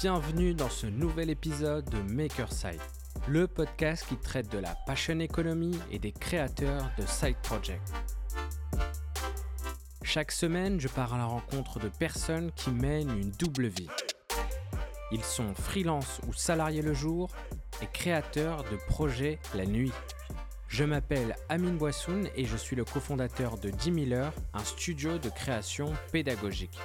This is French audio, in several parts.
Bienvenue dans ce nouvel épisode de Makerside, le podcast qui traite de la passion economy et des créateurs de side projects. Chaque semaine, je pars à la rencontre de personnes qui mènent une double vie. Ils sont freelance ou salariés le jour et créateurs de projets la nuit. Je m'appelle Amine Boissoun et je suis le cofondateur de 10 000 heures, un studio de création pédagogique.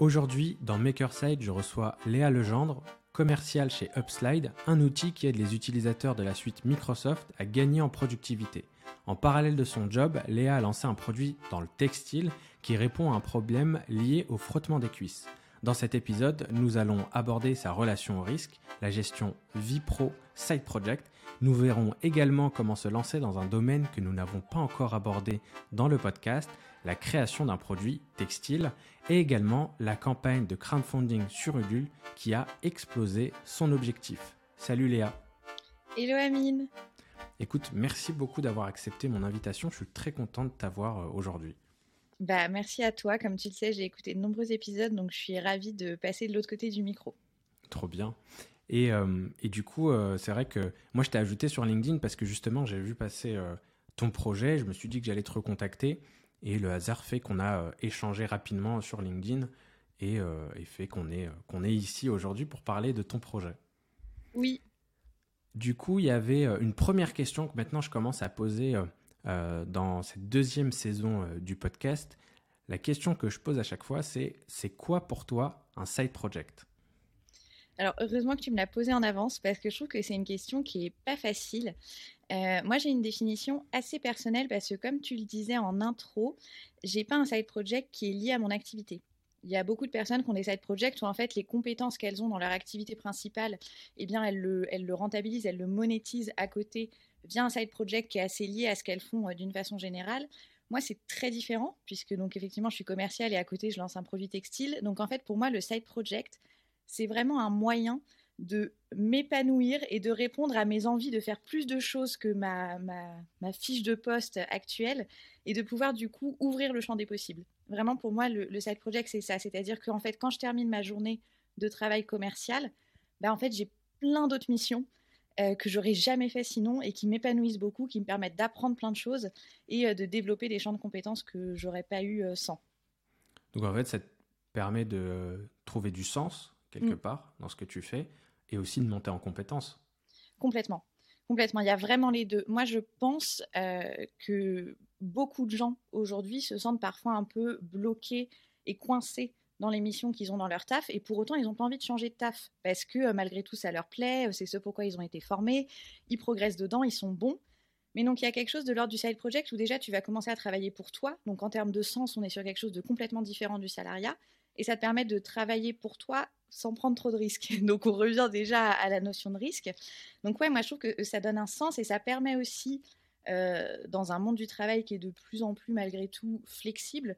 Aujourd'hui, dans Makerside, je reçois Léa Legendre, commerciale chez Upslide, un outil qui aide les utilisateurs de la suite Microsoft à gagner en productivité. En parallèle de son job, Léa a lancé un produit dans le textile qui répond à un problème lié au frottement des cuisses. Dans cet épisode, nous allons aborder sa relation au risque, la gestion vie pro, side project. Nous verrons également comment se lancer dans un domaine que nous n'avons pas encore abordé dans le podcast, la création d'un produit textile, et également la campagne de crowdfunding sur Udul qui a explosé son objectif. Salut Léa. Hello Amine. Écoute, merci beaucoup d'avoir accepté mon invitation. Je suis très content de t'avoir euh, aujourd'hui. Bah, merci à toi. Comme tu le sais, j'ai écouté de nombreux épisodes, donc je suis ravie de passer de l'autre côté du micro. Trop bien. Et, euh, et du coup, euh, c'est vrai que moi, je t'ai ajouté sur LinkedIn parce que justement, j'ai vu passer euh, ton projet. Je me suis dit que j'allais te recontacter. Et le hasard fait qu'on a échangé rapidement sur LinkedIn et, et fait qu'on est, qu'on est ici aujourd'hui pour parler de ton projet. Oui. Du coup, il y avait une première question que maintenant je commence à poser euh, dans cette deuxième saison euh, du podcast, la question que je pose à chaque fois, c'est c'est quoi pour toi un side project? Alors, heureusement que tu me l'as posé en avance parce que je trouve que c'est une question qui est pas facile. Euh, moi, j'ai une définition assez personnelle parce que, comme tu le disais en intro, j'ai pas un side project qui est lié à mon activité. Il y a beaucoup de personnes qui ont des side projects où en fait les compétences qu'elles ont dans leur activité principale, eh bien elles le, rentabilisent, elles le monétisent à côté via un side project qui est assez lié à ce qu'elles font euh, d'une façon générale. Moi, c'est très différent, puisque donc effectivement, je suis commerciale et à côté, je lance un produit textile. Donc en fait, pour moi, le side project, c'est vraiment un moyen de m'épanouir et de répondre à mes envies de faire plus de choses que ma, ma, fiche de poste actuelle et de pouvoir du coup ouvrir le champ des possibles. Vraiment, pour moi, le, side project, c'est ça. C'est-à-dire qu'en fait, quand je termine ma journée de travail commercial, ben, en fait, j'ai plein d'autres missions euh, que j'aurais jamais fait sinon et qui m'épanouissent beaucoup, qui me permettent d'apprendre plein de choses et euh, de développer des champs de compétences que j'aurais pas eu euh, sans. Donc en fait, ça te permet de trouver du sens quelque mm. part dans ce que tu fais et aussi de monter en compétences. Complètement. Complètement. Il y a vraiment les deux. Moi, je pense que beaucoup de gens aujourd'hui se sentent parfois un peu bloqués et coincés dans les missions qu'ils ont dans leur taf, et pour autant, ils n'ont pas envie de changer de taf, parce que euh, malgré tout, ça leur plaît, euh, c'est ce pourquoi ils ont été formés, ils progressent dedans, ils sont bons. Mais donc, il y a quelque chose de l'ordre du side project où déjà, tu vas commencer à travailler pour toi. Donc, en termes de sens, on est sur quelque chose de complètement différent du salariat, et ça te permet de travailler pour toi sans prendre trop de risques. Donc, on revient déjà à la notion de risque. Donc, ouais, moi, je trouve que ça donne un sens, et ça permet aussi, euh, dans un monde du travail qui est de plus en plus, malgré tout, flexible,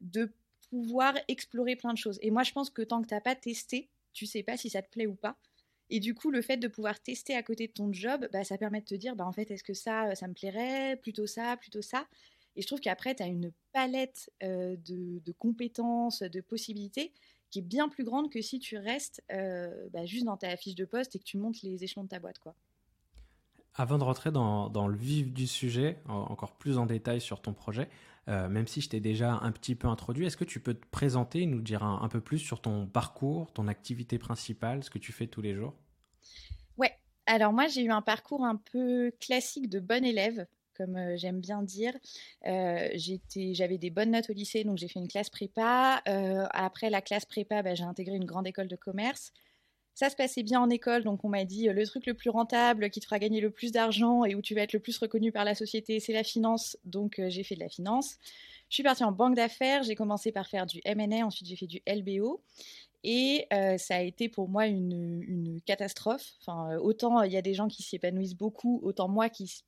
de pouvoir explorer plein de choses. Et moi, je pense que tant que tu n'as pas testé, tu sais pas si ça te plaît ou pas. Et du coup, le fait de pouvoir tester à côté de ton job, bah, ça permet de te dire, bah, en fait, est-ce que ça, ça me plairait? Plutôt ça, plutôt ça. Et je trouve qu'après, tu as une palette euh, de, compétences, de possibilités qui est bien plus grande que si tu restes euh, bah, juste dans ta fiche de poste et que tu montes les échelons de ta boîte. quoi. Avant de rentrer dans, dans, le vif du sujet, encore plus en détail sur ton projet, euh, même si je t'ai déjà un petit peu introduit, est-ce que tu peux te présenter, nous dire un, peu plus sur ton parcours, ton activité principale, ce que tu fais tous les jours? Ouais, alors moi j'ai eu un parcours un peu classique de bon élève, comme euh, j'aime bien dire. Euh, j'avais des bonnes notes au lycée, donc j'ai fait une classe prépa. après la classe prépa, bah, j'ai intégré une grande école de commerce. Ça se passait bien en école, donc on m'a dit le truc le plus rentable qui te fera gagner le plus d'argent et où tu vas être le plus reconnu par la société, c'est la finance. Donc euh, j'ai fait de la finance. Je suis partie en banque d'affaires, j'ai commencé par faire du M&A, ensuite j'ai fait du LBO. Et euh, ça a été pour moi une, catastrophe. Enfin, euh, autant il y a des gens qui s'y épanouissent beaucoup, autant moi qui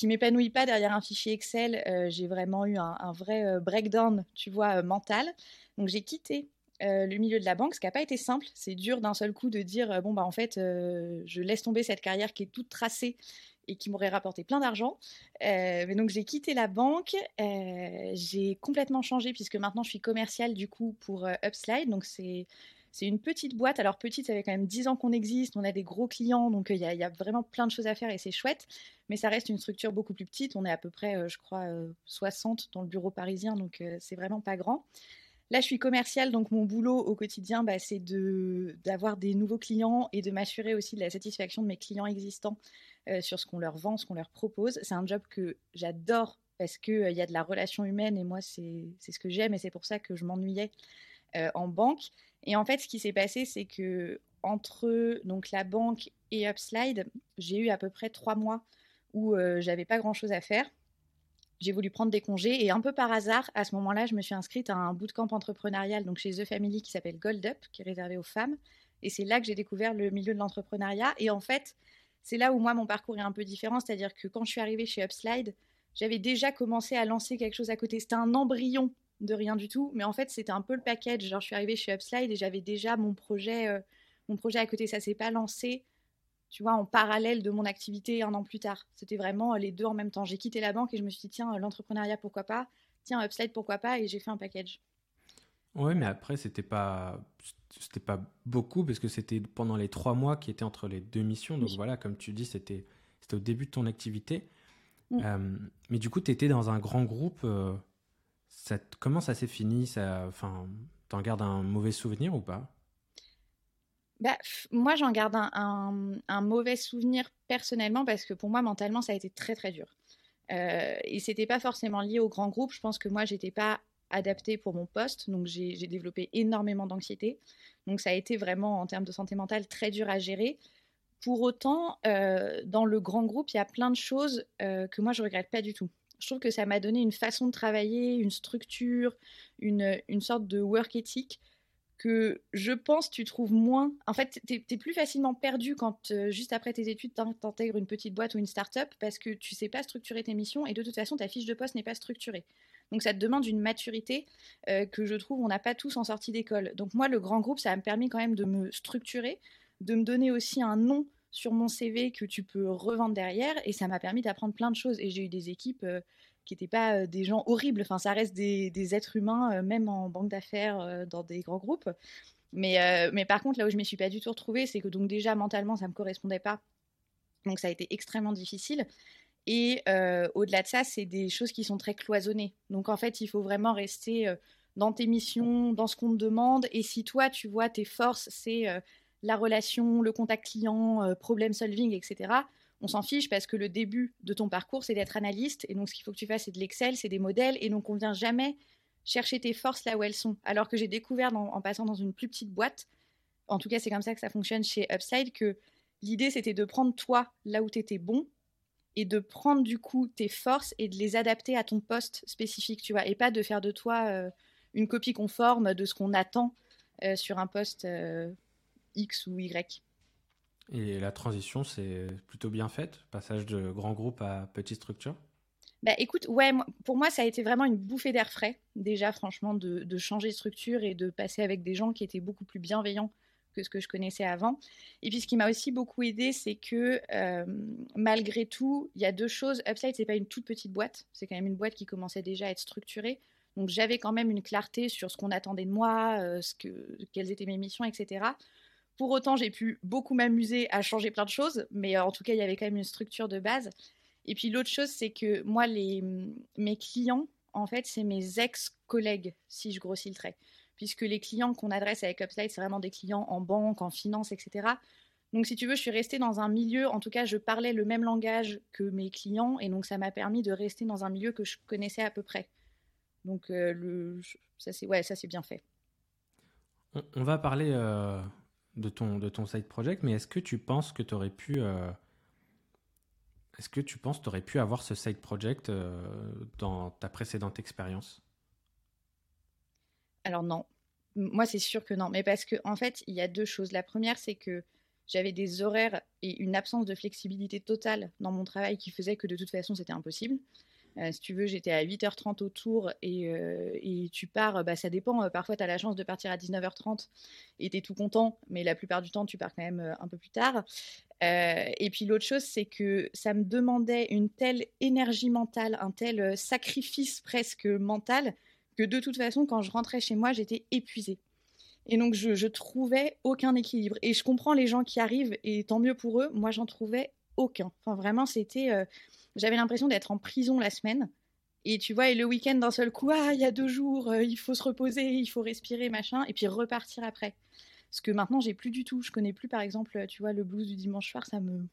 qui m'épanouis pas derrière un fichier Excel, j'ai vraiment eu un, vrai breakdown, tu vois, mental. Donc j'ai quitté euh, le milieu de la banque, ce qui n'a pas été simple. C'est dur d'un seul coup de dire euh, bon bah en fait euh, je laisse tomber cette carrière qui est toute tracée et qui m'aurait rapporté plein d'argent. mais donc j'ai quitté la banque, j'ai complètement changé puisque maintenant je suis commerciale du coup pour Upslide. Donc c'est C'est une petite boîte. Alors, petite, ça fait quand même 10 ans qu'on existe. On a des gros clients, donc il y, a vraiment plein de choses à faire et c'est chouette. Mais ça reste une structure beaucoup plus petite. On est à peu près, je crois, 60 dans le bureau parisien, donc c'est vraiment pas grand. Là, je suis commerciale, donc mon boulot au quotidien, bah, c'est d'avoir des nouveaux clients et de m'assurer aussi de la satisfaction de mes clients existants euh, sur ce qu'on leur vend, ce qu'on leur propose. C'est un job que j'adore parce qu'il euh, y a de la relation humaine et moi, c'est ce que j'aime et c'est pour ça que je m'ennuyais euh, en banque. Et en fait, ce qui s'est passé, c'est que entre donc la banque et Upslide, j'ai eu à peu près trois mois où j'avais pas grand chose à faire j'ai voulu prendre des congés et un peu par hasard, à ce moment-là, je me suis inscrite à un bootcamp entrepreneurial donc chez The Family qui s'appelle Gold Up, qui est réservé aux femmes. Et c'est là que j'ai découvert le milieu de l'entrepreneuriat. Et en fait, c'est là où moi, mon parcours est un peu différent. C'est-à-dire que quand je suis arrivée chez Upslide, j'avais déjà commencé à lancer quelque chose à côté. C'était un embryon de rien du tout. Mais en fait, c'était un peu le package. Genre, je suis arrivée chez Upslide et j'avais déjà mon projet, euh, mon projet à côté. Ça s'est pas lancé tu vois, en parallèle de mon activité un an plus tard. C'était vraiment euh, les deux en même temps. J'ai quitté la banque et je me suis dit, tiens, l'entrepreneuriat, pourquoi pas? Tiens, Upslide, pourquoi pas? Et j'ai fait un package. Oui, mais après, c'était pas, c'était pas beaucoup parce que c'était pendant les trois mois qui étaient entre les deux missions. Donc voilà, comme tu dis, c'était, c'était au début de ton activité. Mm. Euh, mais du coup, tu étais dans un grand groupe. Euh, comment ça s'est fini ça, enfin, T'en gardes un mauvais souvenir ou pas? Bah, moi, j'en garde un, mauvais souvenir personnellement parce que pour moi, mentalement, ça a été très très dur. Euh, et c'était pas forcément lié au grand groupe. Je pense que moi, j'étais pas adaptée pour mon poste, donc j'ai développé énormément d'anxiété. Donc ça a été vraiment, en termes de santé mentale, très dur à gérer. Pour autant, euh, dans le grand groupe, il y a plein de choses euh, que moi, je regrette pas du tout. Je trouve que ça m'a donné une façon de travailler, une structure, une, une sorte de work ethic que je pense tu trouves moins. En fait, tu es, plus facilement perdu quand, euh, juste après tes études, tu intègres une petite boîte ou une start-up parce que tu sais pas structurer tes missions et de toute façon, ta fiche de poste n'est pas structurée. Donc, ça te demande une maturité euh, que je trouve on n'a pas tous en sortie d'école. Donc, moi, le grand groupe, ça m'a permis quand même de me structurer, de me donner aussi un nom sur mon CV que tu peux revendre derrière et ça m'a permis d'apprendre plein de choses. Et j'ai eu des équipes. Euh, qui n'étaient pas euh, des gens horribles. Enfin, ça reste des, êtres humains, euh, même en banque d'affaires, dans des grands groupes. Mais, mais par contre, là où je ne m'y suis pas du tout retrouvée, c'est que donc déjà mentalement, ça ne me correspondait pas. Donc ça a été extrêmement difficile. Et au-delà de ça, c'est des choses qui sont très cloisonnées. Donc en fait, il faut vraiment rester dans tes missions, dans ce qu'on te demande. Et si toi, tu vois, tes forces, c'est la relation, le contact client, problem solving, etc., on s'en fiche parce que le début de ton parcours, c'est d'être analyste. Et donc, ce qu'il faut que tu fasses, c'est de l'Excel, c'est des modèles. Et donc, on ne vient jamais chercher tes forces là où elles sont. Alors que j'ai découvert en passant dans une plus petite boîte, en tout cas, c'est comme ça que ça fonctionne chez Upside, que l'idée, c'était de prendre toi là où tu étais bon et de prendre du coup tes forces et de les adapter à ton poste spécifique, tu vois, et pas de faire de toi euh, une copie conforme de ce qu'on attend euh, sur un poste euh, X ou Y. Et la transition, c'est plutôt bien faite, passage de grand groupe à petite structure? Bah écoute, ouais, pour moi, ça a été vraiment une bouffée d'air frais, déjà, franchement, de, changer de structure et de passer avec des gens qui étaient beaucoup plus bienveillants que ce que je connaissais avant. Et puis, ce qui m'a aussi beaucoup aidé, c'est que euh, malgré tout, il y a deux choses. Upside, c'est pas une toute petite boîte, c'est quand même une boîte qui commençait déjà à être structurée. Donc, j'avais quand même une clarté sur ce qu'on attendait de moi, euh, ce que, quelles étaient mes missions, etc. Pour autant, j'ai pu beaucoup m'amuser à changer plein de choses, mais euh, en tout cas, il y avait quand même une structure de base. Et puis l'autre chose, c'est que moi, les, mes clients, en fait, c'est mes ex-collègues, si je grossis le trait. Puisque les clients qu'on adresse avec Upside, c'est vraiment des clients en banque, en finance, etc. Donc, si tu veux, je suis restée dans un milieu, en tout cas, je parlais le même langage que mes clients, et donc ça m'a permis de rester dans un milieu que je connaissais à peu près. Donc, euh, le, ça, c'est ouais, bien fait. On, va parler euh, de ton, de ton side project, mais est-ce que tu penses que tu aurais pu. Euh, est-ce que tu penses aurais pu avoir ce side project euh, dans ta précédente expérience? Alors non. Moi, c'est sûr que non. Mais parce qu'en en fait, il y a deux choses. La première, c'est que j'avais des horaires et une absence de flexibilité totale dans mon travail qui faisait que de toute façon, c'était impossible. Euh, si tu veux, j'étais à 8h30 au tour et, euh, tu pars, bah, ça dépend. Euh, parfois, tu as la chance de partir à 19h30 et tu es tout content, mais la plupart du temps, tu pars quand même un peu plus tard. et puis l'autre chose, c'est que ça me demandait une telle énergie mentale, un tel sacrifice presque mental, que de toute façon, quand je rentrais chez moi, j'étais épuisée. Et donc, je, trouvais aucun équilibre. Et je comprends les gens qui arrivent, et tant mieux pour eux. Moi, j'en trouvais aucun. Enfin, vraiment, c'était. Euh, j'avais l'impression d'être en prison la semaine. Et tu vois, et le week-end d'un seul coup, ah, il y a deux jours, euh, il faut se reposer, il faut respirer, machin, et puis repartir après. Parce que maintenant, j'ai plus du tout. Je connais plus, par exemple, tu vois, le blues du dimanche soir, ça me.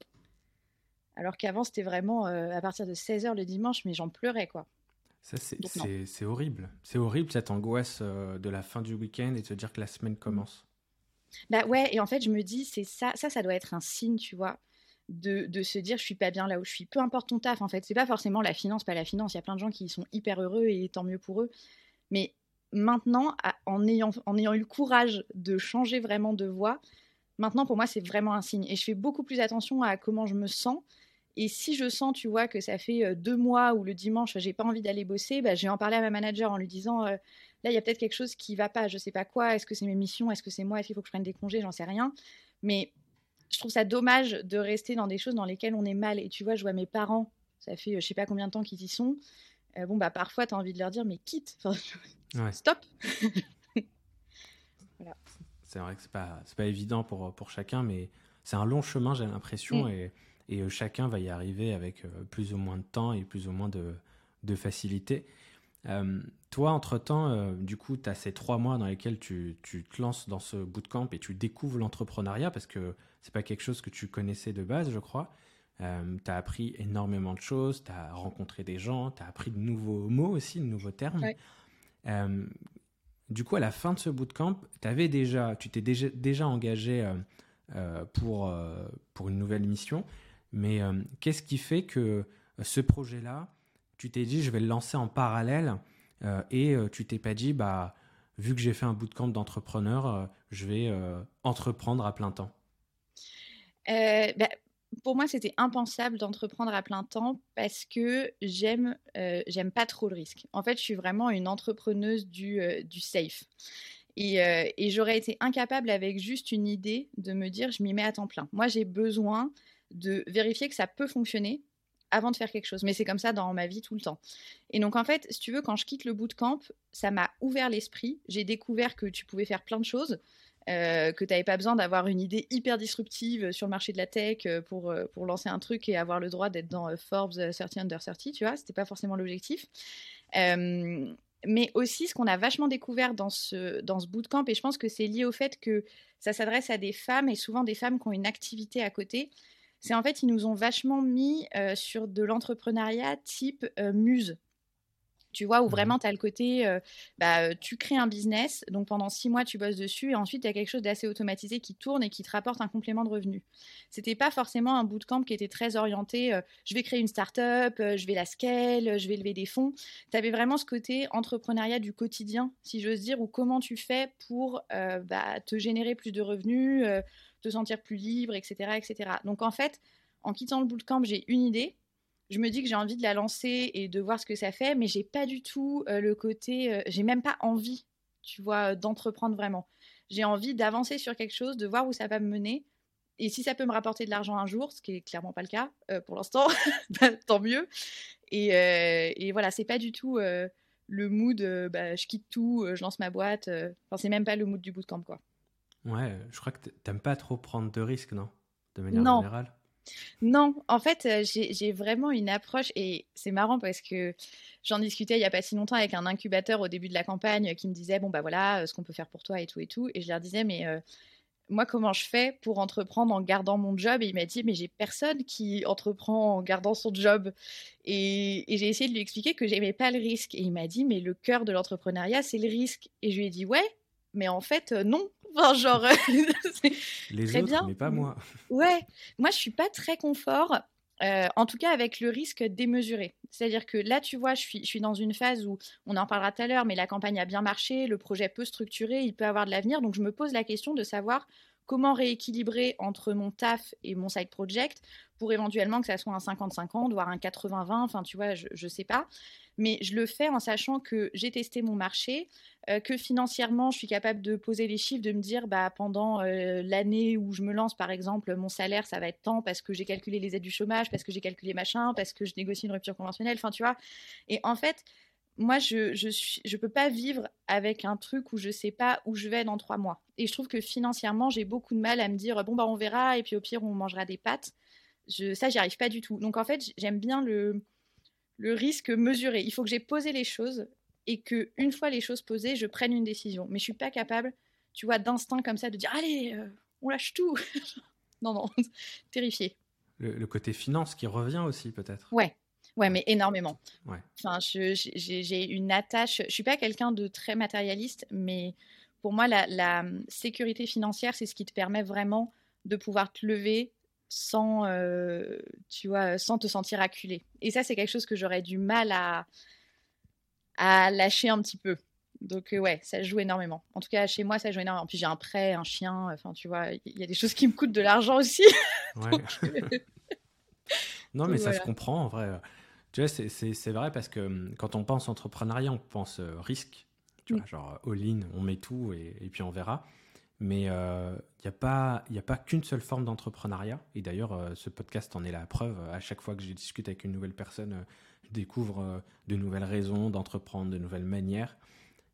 Alors qu'avant, c'était vraiment euh, à partir de 16h le dimanche, mais j'en pleurais, quoi. Ça, c'est horrible. C'est horrible cette angoisse euh, de la fin du week-end et de se dire que la semaine commence. Bah ouais, et en fait, je me dis, c'est ça, ça, ça doit être un signe, tu vois, de, se dire, je suis pas bien là où je suis. Peu importe ton taf, en fait, c'est pas forcément la finance, pas la finance. Il y a plein de gens qui sont hyper heureux et tant mieux pour eux. Mais maintenant, en, ayant, en ayant eu le courage de changer vraiment de voie, maintenant, pour moi, c'est vraiment un signe. Et je fais beaucoup plus attention à comment je me sens et si je sens, tu vois, que ça fait deux mois ou le dimanche, j'ai pas envie d'aller bosser, bah, je vais en parler à ma manager en lui disant là, il y a peut-être quelque chose qui va pas, je sais pas quoi. Est-ce que c'est mes missions? Est-ce que c'est moi? Est-ce qu'il faut que je prenne des congés? J'en sais rien. Mais je trouve ça dommage de rester dans des choses dans lesquelles on est mal. Et tu vois, je vois mes parents, ça fait je sais pas combien de temps qu'ils y sont. bon, bah parfois, tu as envie de leur dire, mais quitte, stop. C'est vrai que c'est pas, pas évident pour, pour chacun, mais c'est un long chemin, j'ai l'impression. Mmh. Et et euh, chacun va y arriver avec euh, plus ou moins de temps et plus ou moins de, de facilité. Euh, toi, entre-temps, du coup, tu as ces trois mois dans lesquels tu, tu, te lances dans ce bootcamp et tu découvres l'entrepreneuriat parce que c'est pas quelque chose que tu connaissais de base, je crois. tu as appris énormément de choses, tu as rencontré des gens, tu as appris de nouveaux mots aussi, de nouveaux termes. du coup, à la fin de ce bootcamp, avais déjà, tu t'es déjà, déjà engagé pour, pour une nouvelle mission. Mais euh, qu'est-ce qui fait que euh, ce projet-là, tu t'es dit, je vais le lancer en parallèle euh, et tu t'es pas dit, bah, vu que j'ai fait un bootcamp d'entrepreneur, je vais entreprendre à plein temps? Bah, Pour moi, c'était impensable d'entreprendre à plein temps parce que j'aime j'aime pas trop le risque. En fait, je suis vraiment une entrepreneuse du, du safe. Et, et j'aurais été incapable avec juste une idée de me dire, je m'y mets à temps plein. Moi, j'ai besoin de vérifier que ça peut fonctionner avant de faire quelque chose. Mais c'est comme ça dans ma vie tout le temps. Et donc en fait, si tu veux, quand je quitte le bootcamp, ça m'a ouvert l'esprit. J'ai découvert que tu pouvais faire plein de choses. Euh, que tu n'avais pas besoin d'avoir une idée hyper disruptive sur le marché de la tech euh, pour, euh, pour lancer un truc et avoir le droit d'être dans Forbes 30 Under 30, tu vois, c'était pas forcément l'objectif. mais aussi, ce qu'on a vachement découvert dans ce, dans ce bootcamp, et je pense que c'est lié au fait que ça s'adresse à des femmes, et souvent des femmes qui ont une activité à côté, c'est en fait, ils nous ont vachement mis sur de l'entrepreneuriat type muse. Tu vois, où mmh vraiment tu as le côté, euh, bah, tu crées un business, donc pendant six mois tu bosses dessus, et ensuite il y a quelque chose d'assez automatisé qui tourne et qui te rapporte un complément de revenu. C'était pas forcément un bootcamp qui était très orienté, je vais créer une start-up, je vais la scale, je vais lever des fonds. Tu avais vraiment ce côté entrepreneuriat du quotidien, si j'ose dire, ou comment tu fais pour bah, te générer plus de revenus te sentir plus libre, etc., etc. Donc en fait, en quittant le bootcamp, j'ai une idée. Je me dis que j'ai envie de la lancer et de voir ce que ça fait, mais j'ai pas du tout euh, le côté, euh, j'ai même pas envie, tu vois, d'entreprendre vraiment. J'ai envie d'avancer sur quelque chose, de voir où ça va me mener. Et si ça peut me rapporter de l'argent un jour, ce qui est clairement pas le cas euh, pour l'instant, bah, tant mieux. Et, et voilà, c'est pas du tout le mood, bah, je quitte tout, je lance ma boîte. Enfin, c'est même pas le mood du bootcamp, quoi. Ouais, je crois que t'aimes pas trop prendre de risques, non? De manière non. générale? Non, en fait, euh, j'ai vraiment une approche, et c'est marrant parce que j'en discutais il y a pas si longtemps avec un incubateur au début de la campagne qui me disait, bon, bah voilà, euh, ce qu'on peut faire pour toi et tout et tout. Et je leur disais, mais euh, moi, comment je fais pour entreprendre en gardant mon job? Et il m'a dit, mais j'ai personne qui entreprend en gardant son job. Et, et j'ai essayé de lui expliquer que j'aimais pas le risque. Et il m'a dit, mais le cœur de l'entrepreneuriat, c'est le risque. Et je lui ai dit, ouais, mais en fait, non, genre, les autres, bien. mais pas moi. Ouais, moi je suis pas très confort. Euh, en tout cas, avec le risque démesuré. C'est-à-dire que là, tu vois, je suis, je suis dans une phase où, on en parlera tout à l'heure, mais la campagne a bien marché, le projet peut structurer, il peut avoir de l'avenir. Donc, je me pose la question de savoir comment rééquilibrer entre mon taf et mon side project pour éventuellement que ça soit un 50-50, voire un 80-20, enfin, tu vois, je ne sais pas mais je le fais en sachant que j'ai testé mon marché, euh, que financièrement, je suis capable de poser les chiffres, de me dire, bah, pendant euh, l'année où je me lance, par exemple, mon salaire, ça va être tant parce que j'ai calculé les aides du chômage, parce que j'ai calculé machin, parce que je négocie une rupture conventionnelle, enfin, tu vois. Et en fait, moi, je suis, je peux pas vivre avec un truc où je sais pas où je vais dans trois mois. Et je trouve que financièrement, j'ai beaucoup de mal à me dire bon bah on verra et puis au pire on mangera des pâtes. Je, ça, j'y arrive pas du tout. Donc en fait, j'aime bien le le risque mesuré. Il faut que j'ai posé les choses et que une fois les choses posées, je prenne une décision. Mais je suis pas capable, tu vois, d'instinct comme ça de dire allez, euh, on lâche tout. non non, terrifié. Le, le, côté finance qui revient aussi peut-être. Ouais, Ouais, mais énormément. Ouais. Enfin, j'ai une attache. Je suis pas quelqu'un de très matérialiste, mais pour moi, la, sécurité financière, c'est ce qui te permet vraiment de pouvoir te lever sans, euh, tu vois, sans te sentir acculé. Et ça, c'est quelque chose que j'aurais du mal à, à lâcher un petit peu. Donc euh, ouais, ça joue énormément. En tout cas, chez moi, ça joue énormément. Puis j'ai un prêt, un chien. Enfin, tu vois, il y a des choses qui me coûtent de l'argent aussi. Ouais. Euh, non, mais ça se comprend en vrai. Tu vois, c'est vrai parce que hum, quand on pense entrepreneuriat, on pense euh, risque. Tu vois, genre all-in, on met tout et, puis on verra. Mais il euh, n'y a pas, y a pas qu'une seule forme d'entrepreneuriat. Et d'ailleurs, euh, ce podcast en est la preuve. À chaque fois que je discute avec une nouvelle personne, je découvre de nouvelles raisons d'entreprendre, de nouvelles manières.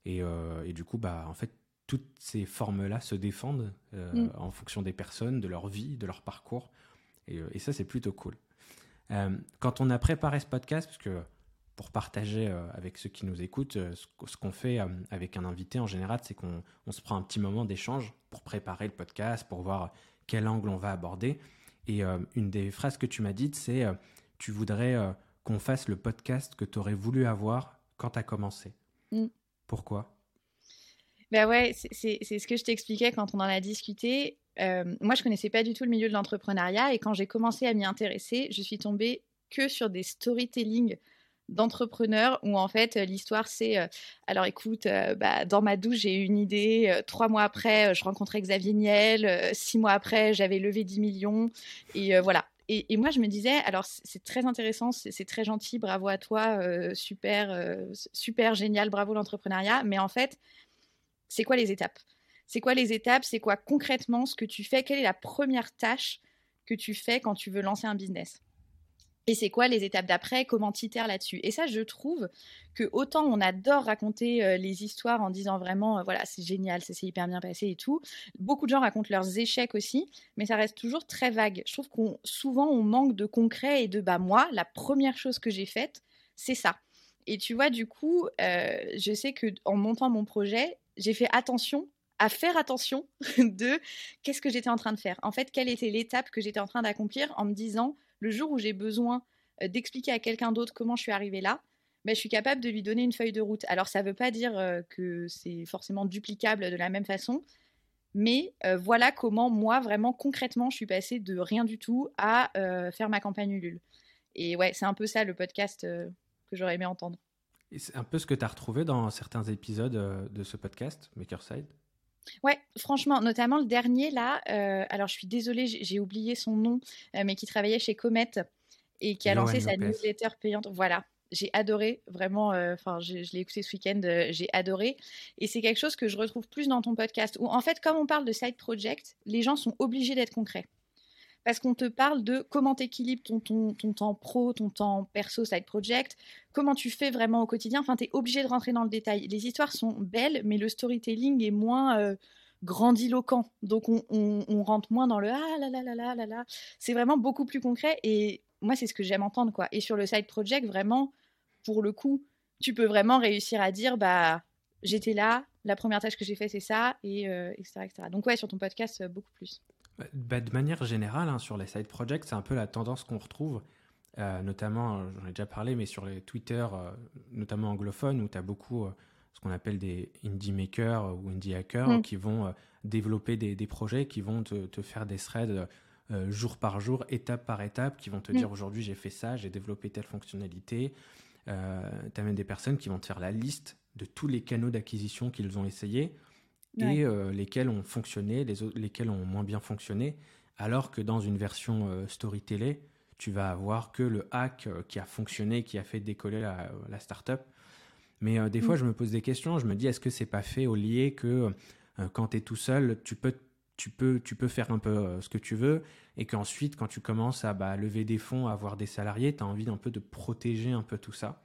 Et, et, du coup, bah, en fait, toutes ces formes-là se défendent mm. en fonction des personnes, de leur vie, de leur parcours. Et, et ça, c'est plutôt cool. Euh, quand on a préparé ce podcast, parce que pour partager euh, avec ceux qui nous écoutent, euh, ce, qu'on fait avec un invité en général, c'est qu'on se prend un petit moment d'échange pour préparer le podcast, pour voir quel angle on va aborder. Et une des phrases que tu m'as dites, c'est tu voudrais qu'on fasse le podcast que tu aurais voulu avoir quand tu as commencé. Mm. Pourquoi? Ben ouais, c'est ce que je t'expliquais quand on en a discuté. Euh, moi, je connaissais pas du tout le milieu de l'entrepreneuriat et quand j'ai commencé à m'y intéresser, je suis tombée que sur des storytelling d'entrepreneurs où en fait l'histoire c'est euh, alors écoute euh, bah, dans ma douche j'ai eu une idée trois mois après je rencontrais Xavier Niel six mois après j'avais levé 10 millions et voilà. Et, et, moi je me disais alors c'est très intéressant c'est très gentil bravo à toi super super génial bravo l'entrepreneuriat mais en fait c'est quoi les étapes? C'est quoi les étapes? C'est quoi concrètement ce que tu fais? Quelle est la première tâche que tu fais quand tu veux lancer un business? Et c'est quoi les étapes d'après? Comment t'itères là-dessus? Et ça, je trouve que autant on adore raconter euh, les histoires en disant vraiment, euh, voilà, c'est génial, ça s'est hyper bien passé et tout. Beaucoup de gens racontent leurs échecs aussi, mais ça reste toujours très vague. Je trouve qu'on souvent on manque de concret et de bah moi, la première chose que j'ai faite, c'est ça. Et tu vois, du coup, euh, je sais que en montant mon projet, j'ai fait attention à faire attention de qu'est-ce que j'étais en train de faire. En fait, quelle était l'étape que j'étais en train d'accomplir en me disant, le jour où j'ai besoin euh, d'expliquer à quelqu'un d'autre comment je suis arrivée là, ben, je suis capable de lui donner une feuille de route. Alors, ça ne veut pas dire euh, que c'est forcément duplicable de la même façon, mais euh, voilà comment moi, vraiment concrètement, je suis passée de rien du tout à faire ma campagne Ulule. Et ouais, c'est un peu ça le podcast que j'aurais aimé entendre. c'est un peu ce que tu as retrouvé dans certains épisodes de ce podcast, Makerside? Ouais, franchement, notamment le dernier là. Euh, alors, je suis désolée, j'ai oublié son nom, euh, mais qui travaillait chez Comet et qui a lancé sa newsletter payante. Voilà, j'ai adoré, vraiment. Euh, enfin, je, l'ai écouté ce week-end, j'ai adoré. Et c'est quelque chose que je retrouve plus dans ton podcast. Où en fait, comme on parle de side project, les gens sont obligés d'être concrets parce qu'on te parle de comment tu équilibres ton, ton, temps pro, ton temps perso, side project, comment tu fais vraiment au quotidien. Enfin, tu es obligé de rentrer dans le détail. Les histoires sont belles, mais le storytelling est moins euh, grandiloquent. Donc, on, rentre moins dans le ah là là là là là là. C'est vraiment beaucoup plus concret et moi, c'est ce que j'aime entendre. quoi. Et sur le side project, vraiment, pour le coup, tu peux vraiment réussir à dire bah j'étais là, la première tâche que j'ai fait c'est ça, et euh, etc., etc. Donc ouais, sur ton podcast, euh, beaucoup plus. Bah, de manière générale, hein, sur les side projects, c'est un peu la tendance qu'on retrouve, euh, notamment, euh, j'en ai déjà parlé, mais sur les Twitter, euh, notamment anglophones, où tu as beaucoup ce qu'on appelle des indie makers ou indie hackers mm. qui vont développer des, projets, qui vont te, faire des threads jour par jour, étape par étape, qui vont te mm. dire aujourd'hui j'ai fait ça, j'ai développé telle fonctionnalité. tu as même des personnes qui vont te faire la liste de tous les canaux d'acquisition qu'ils ont et euh, lesquels ont fonctionné, les autres, lesquels ont moins bien fonctionné, alors que dans une version euh, story télé, tu vas avoir que le hack euh, qui a fonctionné, qui a fait décoller la, la startup. Mais des fois, mm. je me pose des questions, je me dis, est-ce que c'est pas fait au lié que quand tu es tout seul, tu peux, tu, peux, tu peux faire un peu ce que tu veux, et qu'ensuite, quand tu commences à bah, lever des fonds, à avoir des salariés, tu as envie un peu de protéger un peu tout ça?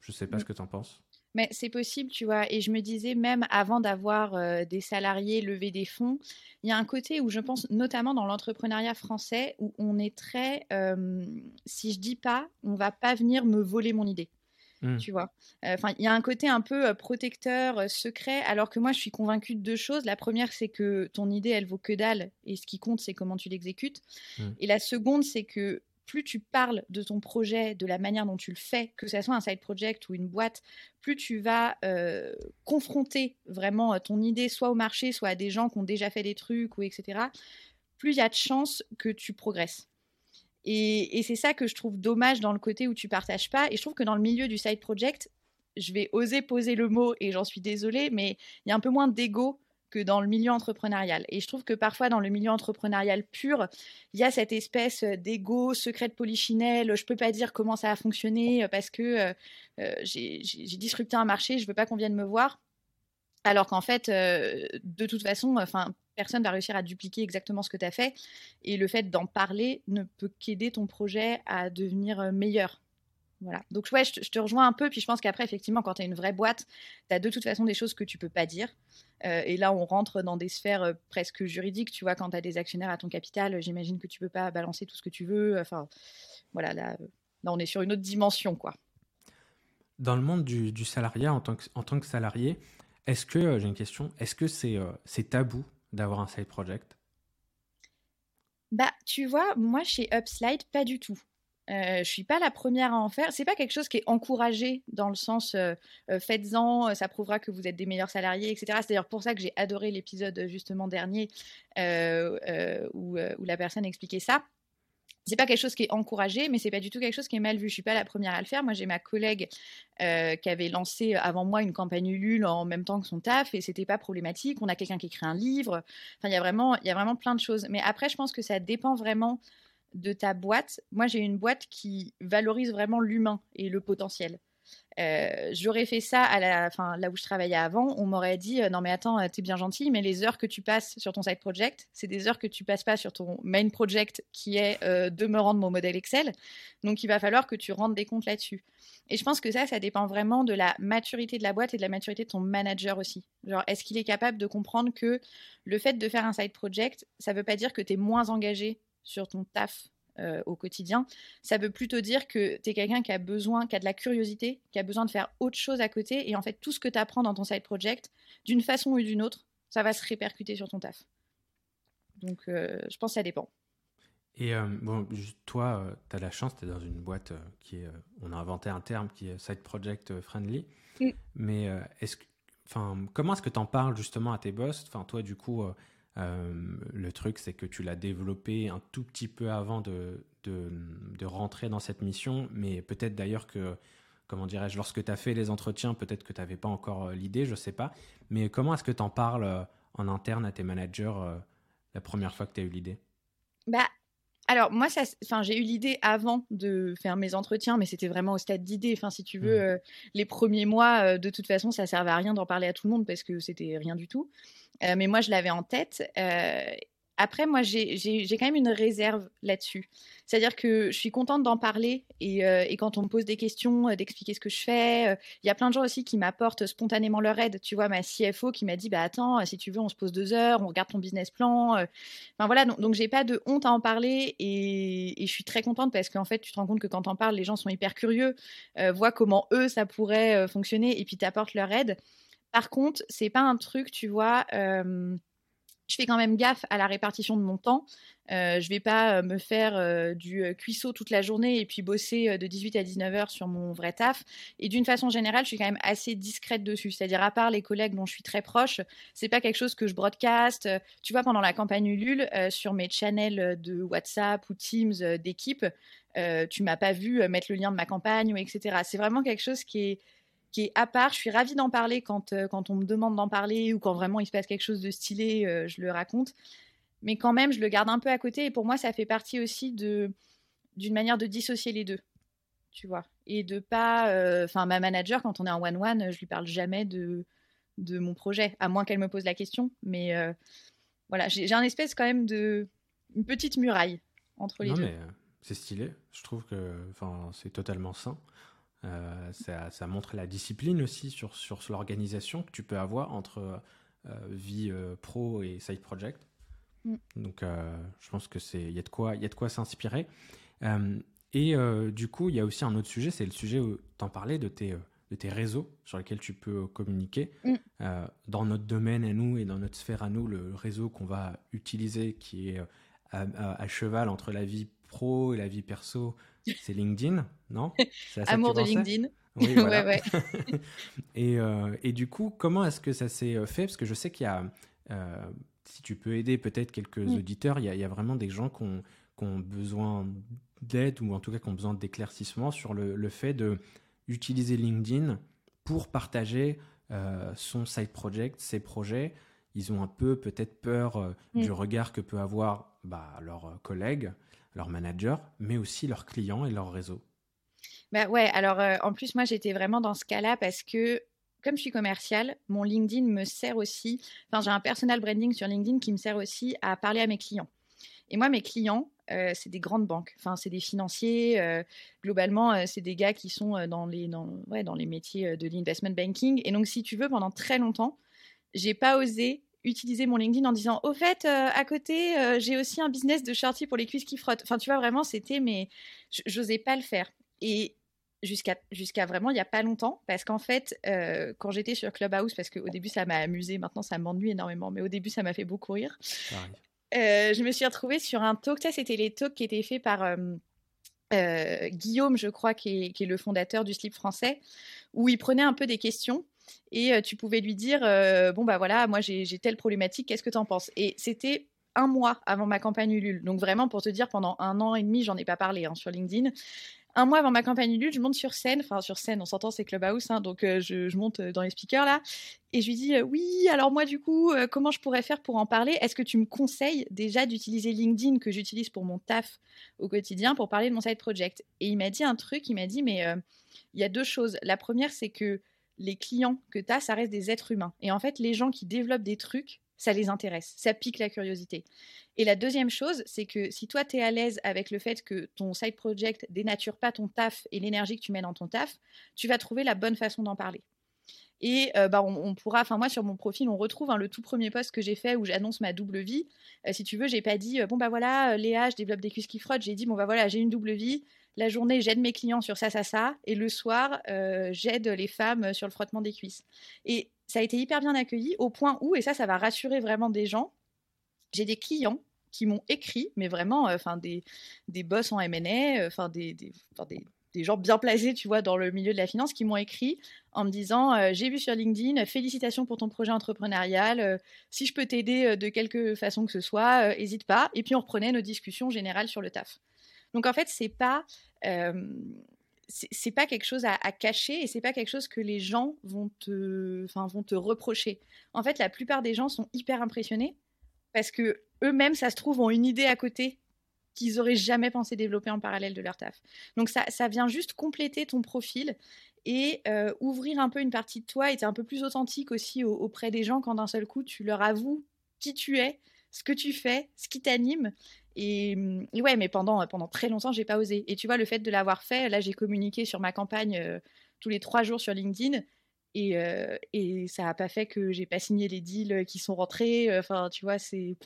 Je sais pas mm. ce que tu en penses. Mais c'est possible, tu vois. Et je me disais, même avant d'avoir euh, des salariés lever des fonds, il y a un côté où je pense, notamment dans l'entrepreneuriat français, où on est très. Euh, si je dis pas, on va pas venir me voler mon idée. Mmh. Tu vois? Enfin, il y a un côté un peu protecteur, secret, alors que moi, je suis convaincue de deux choses. La première, c'est que ton idée, elle vaut que dalle, et ce qui compte, c'est comment tu l'exécutes. Mmh. Et la seconde, c'est que plus tu parles de ton projet, de la manière dont tu le fais, que ce soit un side project ou une boîte, plus tu vas euh, confronter vraiment euh, ton idée soit au marché, soit à des gens qui ont déjà fait des trucs ou etc. Plus il y a de chances que tu progresses. Et, c'est ça que je trouve dommage dans le côté où tu partages pas. Et je trouve que dans le milieu du side project, je vais oser poser le mot et j'en suis désolée, mais il y a un peu moins d'ego que dans le milieu entrepreneurial. Et je trouve que parfois dans le milieu entrepreneurial pur, il y a cette espèce d'ego, secret de polichinelle, je peux pas dire comment ça a fonctionné parce que euh, euh, j'ai disrupté un marché, je veux pas qu'on vienne me voir. Alors qu'en fait, euh, de toute façon, enfin, personne va réussir à dupliquer exactement ce que tu as fait. Et le fait d'en parler ne peut qu'aider ton projet à devenir meilleur. Voilà. Donc, ouais, je te, rejoins un peu. Puis je pense qu'après, effectivement, quand tu as une vraie boîte, tu as de toute façon des choses que tu peux pas dire. Euh, et là, on rentre dans des sphères euh, presque juridiques. Tu vois, quand tu as des actionnaires à ton capital, j'imagine que tu peux pas balancer tout ce que tu veux. Enfin, voilà, là, on est sur une autre dimension, quoi. Dans le monde du, salariat, en tant que, en tant que salarié, est-ce que, euh, j'ai une question, est-ce que c'est c'est tabou d'avoir un side project? Bah, tu vois, moi chez Upslide, pas du tout. Euh, je suis pas la première à en faire. C'est pas quelque chose qui est encouragé dans le sens euh, euh, faites-en, ça prouvera que vous êtes des meilleurs salariés, etc. C'est d'ailleurs pour ça que j'ai adoré l'épisode justement dernier où, la personne expliquait ça. C'est pas quelque chose qui est encouragé, mais c'est pas du tout quelque chose qui est mal vu. Je suis pas la première à le faire. Moi, j'ai ma collègue qui avait lancé avant moi une campagne Ulule en même temps que son taf et c'était pas problématique. On a quelqu'un qui écrit un livre. Enfin, il y a vraiment, il y a vraiment plein de choses. Mais après, je pense que ça dépend vraiment de ta boîte, moi j'ai une boîte qui valorise vraiment l'humain et le potentiel. Euh, j'aurais fait ça à la, fin, là où je travaillais avant, on m'aurait dit euh, non mais attends, euh, t'es bien gentil, mais les heures que tu passes sur ton side project, c'est des heures que tu passes pas sur ton main project qui est de me rendre mon modèle Excel. Donc il va falloir que tu rendes des comptes là-dessus. Et je pense que ça, ça dépend vraiment de la maturité de la boîte et de la maturité de ton manager aussi. Genre, est-ce qu'il est capable de comprendre que le fait de faire un side project, ça veut pas dire que tu es moins engagé sur ton taf euh, au quotidien. Ça veut plutôt dire que tu es quelqu'un qui a besoin, qui a de la curiosité, qui a besoin de faire autre chose à côté. Et en fait, tout ce que tu apprends dans ton side project, d'une façon ou d'une autre, ça va se répercuter sur ton taf. Donc, euh, je pense que ça dépend. Et euh, bon, toi, tu as la chance, tu es dans une boîte qui est. on a inventé un terme qui est side project friendly. Mm. Mais est-ce que. Enfin, comment est-ce que tu en parles justement à tes boss? Enfin, toi, du coup, euh, le truc, c'est que tu l'as développé un tout petit peu avant de, de, rentrer dans cette mission, mais peut-être d'ailleurs que, comment dirais-je, lorsque tu as fait les entretiens, peut-être que tu n'avais pas encore euh, l'idée, je ne sais pas. Mais comment est-ce que tu en parles euh, en interne à tes managers la première fois que tu as eu l'idée? Bah, alors moi, ça, enfin, j'ai eu l'idée avant de faire mes entretiens, mais c'était vraiment au stade d'idée. Enfin, si tu veux, mmh. les premiers mois, de toute façon, ça servait à rien d'en parler à tout le monde parce que c'était rien du tout. Euh, mais moi, je l'avais en tête. Euh, après, moi, j'ai quand même une réserve là-dessus. C'est-à-dire que je suis contente d'en parler et, euh, quand on me pose des questions, d'expliquer ce que je fais. Il y a plein de gens aussi qui m'apportent spontanément leur aide. Tu vois, ma CFO qui m'a dit Bah attends, si tu veux, on se pose deux heures, on regarde ton business plan. Enfin voilà, donc, donc j'ai pas de honte à en parler et, je suis très contente parce qu'en fait, tu te rends compte que quand on parles, les gens sont hyper curieux, voient comment eux, ça pourrait fonctionner et puis t'apportent leur aide. Par contre, c'est pas un truc, tu vois. Je fais quand même gaffe à la répartition de mon temps. Euh, je vais pas me faire du cuisseau toute la journée et puis bosser de 18 à 19 heures sur mon vrai taf. Et d'une façon générale, je suis quand même assez discrète dessus. C'est-à-dire, à part les collègues dont je suis très proche, c'est pas quelque chose que je broadcast. Tu vois, pendant la campagne Ulule, sur mes channels de WhatsApp ou Teams d'équipe, tu m'as pas vu mettre le lien de ma campagne etc. C'est vraiment quelque chose qui est qui est à part. Je suis ravie d'en parler quand, euh, quand on me demande d'en parler ou quand vraiment il se passe quelque chose de stylé, euh, je le raconte. Mais quand même, je le garde un peu à côté. Et pour moi, ça fait partie aussi de d'une manière de dissocier les deux, tu vois. Et de pas... Euh, enfin, ma manager, quand on est en one-one, je lui parle jamais de, de mon projet, à moins qu'elle me pose la question. Mais voilà, j'ai un espèce quand même de... une petite muraille entre les non, deux. mais c'est stylé. Je trouve que c'est totalement sain. Ça, montre la discipline aussi sur, sur l'organisation que tu peux avoir entre vie pro et side project. Mm. Donc, je pense que c'est il y a de quoi il y a de quoi s'inspirer. et du coup, il y a aussi un autre sujet, c'est le sujet où tu en parlais de tes de tes réseaux sur lesquels tu peux communiquer. Mm. Euh, dans notre domaine à nous et dans notre sphère à nous, le réseau qu'on va utiliser qui est euh, à, cheval entre la vie pro et la vie perso, c'est LinkedIn, non Amour de LinkedIn. Oui, voilà. ouais, ouais. et, euh, et, du coup, comment est-ce que ça s'est fait? Parce que je sais qu'il y a, si tu peux aider peut-être quelques mm. auditeurs, il y, a, il y, a, vraiment des gens qui ont, qui ont besoin d'aide ou en tout cas qui ont besoin d'éclaircissement sur le, le fait de utiliser LinkedIn pour partager euh, son side project, ses projets. Ils ont un peu peut-être peur euh, mm. du regard que peut avoir bah, leurs collègues, leurs managers, mais aussi leurs clients et leur réseau. Bah ouais, alors euh, en plus, moi j'étais vraiment dans ce cas-là parce que comme je suis commerciale, mon LinkedIn me sert aussi, enfin j'ai un personal branding sur LinkedIn qui me sert aussi à parler à mes clients. Et moi, mes clients, euh, c'est des grandes banques. Enfin, c'est des financiers. Euh, globalement, c'est des gars qui sont dans les, dans, ouais, dans les métiers de l'investment banking. Et donc, si tu veux, pendant très longtemps, j'ai pas osé utiliser mon LinkedIn en disant au fait à côté j'ai aussi un business de shorty pour les cuisses qui frottent. Enfin tu vois vraiment c'était mais j'osais pas le faire. Et jusqu'à jusqu'à vraiment il y a pas longtemps parce qu'en fait quand j'étais sur Clubhouse parce qu'au début ça m'a amusé maintenant ça m'ennuie énormément mais au début ça m'a fait beaucoup rire. Euh, je me suis retrouvée sur un talk. Ça, c'était les talks qui étaient faits par euh, euh, Guillaume, je crois, qui est, le fondateur du slip français, où il prenait un peu des questions et tu pouvais lui dire Bon, bah voilà, moi j'ai telle problématique, qu'est-ce que tu en penses? Et c'était un mois avant ma campagne Ulule. Donc vraiment, pour te dire, pendant un an et demi, j'en ai pas parlé hein, sur LinkedIn un mois avant ma campagne Ulule, je monte sur scène, enfin sur scène, on s'entend, c'est Clubhouse, hein, donc euh, je, monte euh, dans les speakers là, et je lui dis euh, oui, alors moi du coup, comment je pourrais faire pour en parler? Est-ce que tu me conseilles déjà d'utiliser LinkedIn que j'utilise pour mon taf au quotidien pour parler de mon side project? Et il m'a dit un truc, il m'a dit mais il y a deux choses. La première, c'est que les clients que tu as, ça reste des êtres humains. Et en fait, les gens qui développent des trucs, ça les intéresse, ça pique la curiosité. Et la deuxième chose, c'est que si toi, tu es à l'aise avec le fait que ton side project dénature pas ton taf et l'énergie que tu mets dans ton taf, tu vas trouver la bonne façon d'en parler. Et euh, bah, on, pourra, enfin moi sur mon profil, on retrouve hein, le tout premier post que j'ai fait où j'annonce ma double vie. Euh, si tu veux, j'ai pas dit euh, bon bah voilà, Léa, je développe des cuisses qui frottent. J'ai dit bon bah voilà, j'ai une double vie. La journée, j'aide mes clients sur ça, ça, ça, et le soir, j'aide les femmes sur le frottement des cuisses. Et ça a été hyper bien accueilli au point où, et ça, ça va rassurer vraiment des gens, j'ai des clients qui m'ont écrit, mais vraiment, euh, enfin des, des boss en M&A, euh, enfin des, des, des, gens bien placés, tu vois, dans le milieu de la finance, qui m'ont écrit en me disant euh, j'ai vu sur LinkedIn, félicitations pour ton projet entrepreneurial, si je peux t'aider de quelque façon que ce soit, n'hésite pas. Et puis on reprenait nos discussions générales sur le taf. Donc en fait, c'est pas c'est pas quelque chose à, cacher et c'est pas quelque chose que les gens vont te, enfin, vont te reprocher. En fait, la plupart des gens sont hyper impressionnés parce que eux-mêmes, ça se trouve, ont une idée à côté qu'ils auraient jamais pensé développer en parallèle de leur taf. Donc ça, ça vient juste compléter ton profil et euh, ouvrir un peu une partie de toi et être un peu plus authentique aussi auprès des gens quand d'un seul coup tu leur avoues qui tu es, ce que tu fais, ce qui t'anime. Et, ouais, mais pendant, pendant très longtemps, j'ai pas osé. Et tu vois, le fait de l'avoir fait, là, j'ai communiqué sur ma campagne euh, tous les trois jours sur LinkedIn. Et, euh, et ça n'a pas fait que j'ai pas signé les deals qui sont rentrés. Enfin, tu vois, c'est